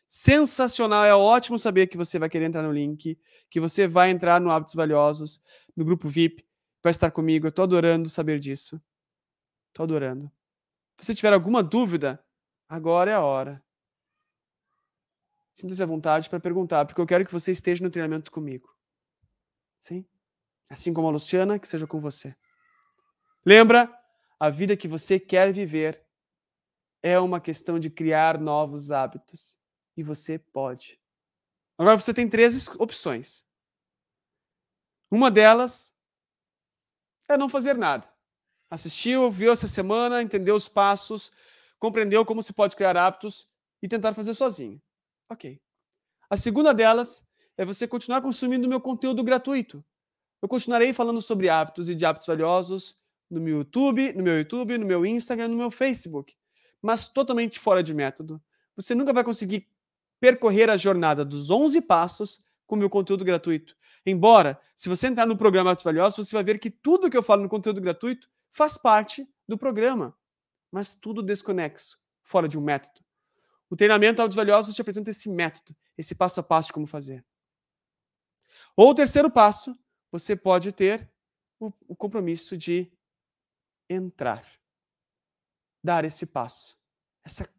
sensacional. É ótimo saber que você vai querer entrar no link, que você vai entrar no Hábitos Valiosos, no grupo VIP, vai estar comigo. Eu tô adorando saber disso. Tô adorando. Se você tiver alguma dúvida, agora é a hora. Sinta-se à vontade para perguntar, porque eu quero que você esteja no treinamento comigo. Sim? Assim como a Luciana, que seja com você. Lembra? A vida que você quer viver é uma questão de criar novos hábitos e você pode. Agora você tem três opções. Uma delas é não fazer nada. Assistiu, viu essa semana, entendeu os passos, compreendeu como se pode criar hábitos e tentar fazer sozinho. Ok. A segunda delas é você continuar consumindo meu conteúdo gratuito. Eu continuarei falando sobre hábitos e de hábitos valiosos no meu YouTube, no meu YouTube, no meu Instagram, no meu Facebook, mas totalmente fora de método. Você nunca vai conseguir percorrer a jornada dos 11 passos com meu conteúdo gratuito. Embora, se você entrar no programa Atos Valiosos, você vai ver que tudo que eu falo no conteúdo gratuito faz parte do programa, mas tudo desconexo, fora de um método. O treinamento Atos Valiosos te apresenta esse método, esse passo a passo de como fazer. Ou o terceiro passo, você pode ter o, o compromisso de entrar, dar esse passo, essa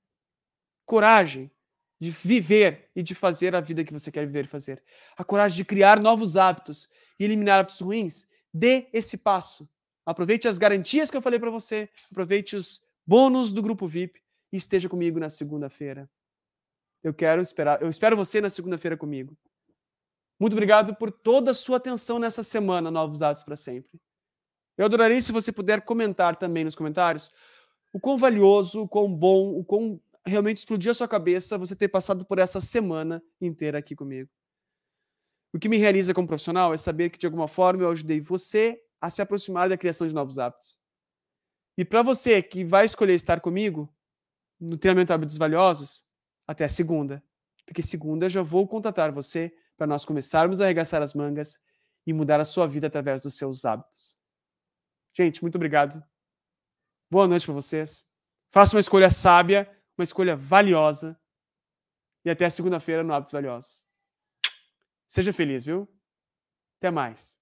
coragem de viver e de fazer a vida que você quer viver e fazer. A coragem de criar novos hábitos e eliminar hábitos ruins. Dê esse passo. Aproveite as garantias que eu falei para você, aproveite os bônus do grupo VIP e esteja comigo na segunda-feira. Eu quero esperar, eu espero você na segunda-feira comigo. Muito obrigado por toda a sua atenção nessa semana, Novos Hábitos para Sempre. Eu adoraria se você puder comentar também nos comentários o quão valioso, o quão bom, o quão realmente explodiu a sua cabeça você ter passado por essa semana inteira aqui comigo. O que me realiza como profissional é saber que, de alguma forma, eu ajudei você a se aproximar da criação de novos hábitos. E para você que vai escolher estar comigo no treinamento hábitos valiosos, até segunda. Porque segunda eu já vou contatar você para nós começarmos a arregaçar as mangas e mudar a sua vida através dos seus hábitos. Gente, muito obrigado. Boa noite para vocês. Faça uma escolha sábia, uma escolha valiosa. E até segunda-feira no Hábitos Valiosos. Seja feliz, viu? Até mais.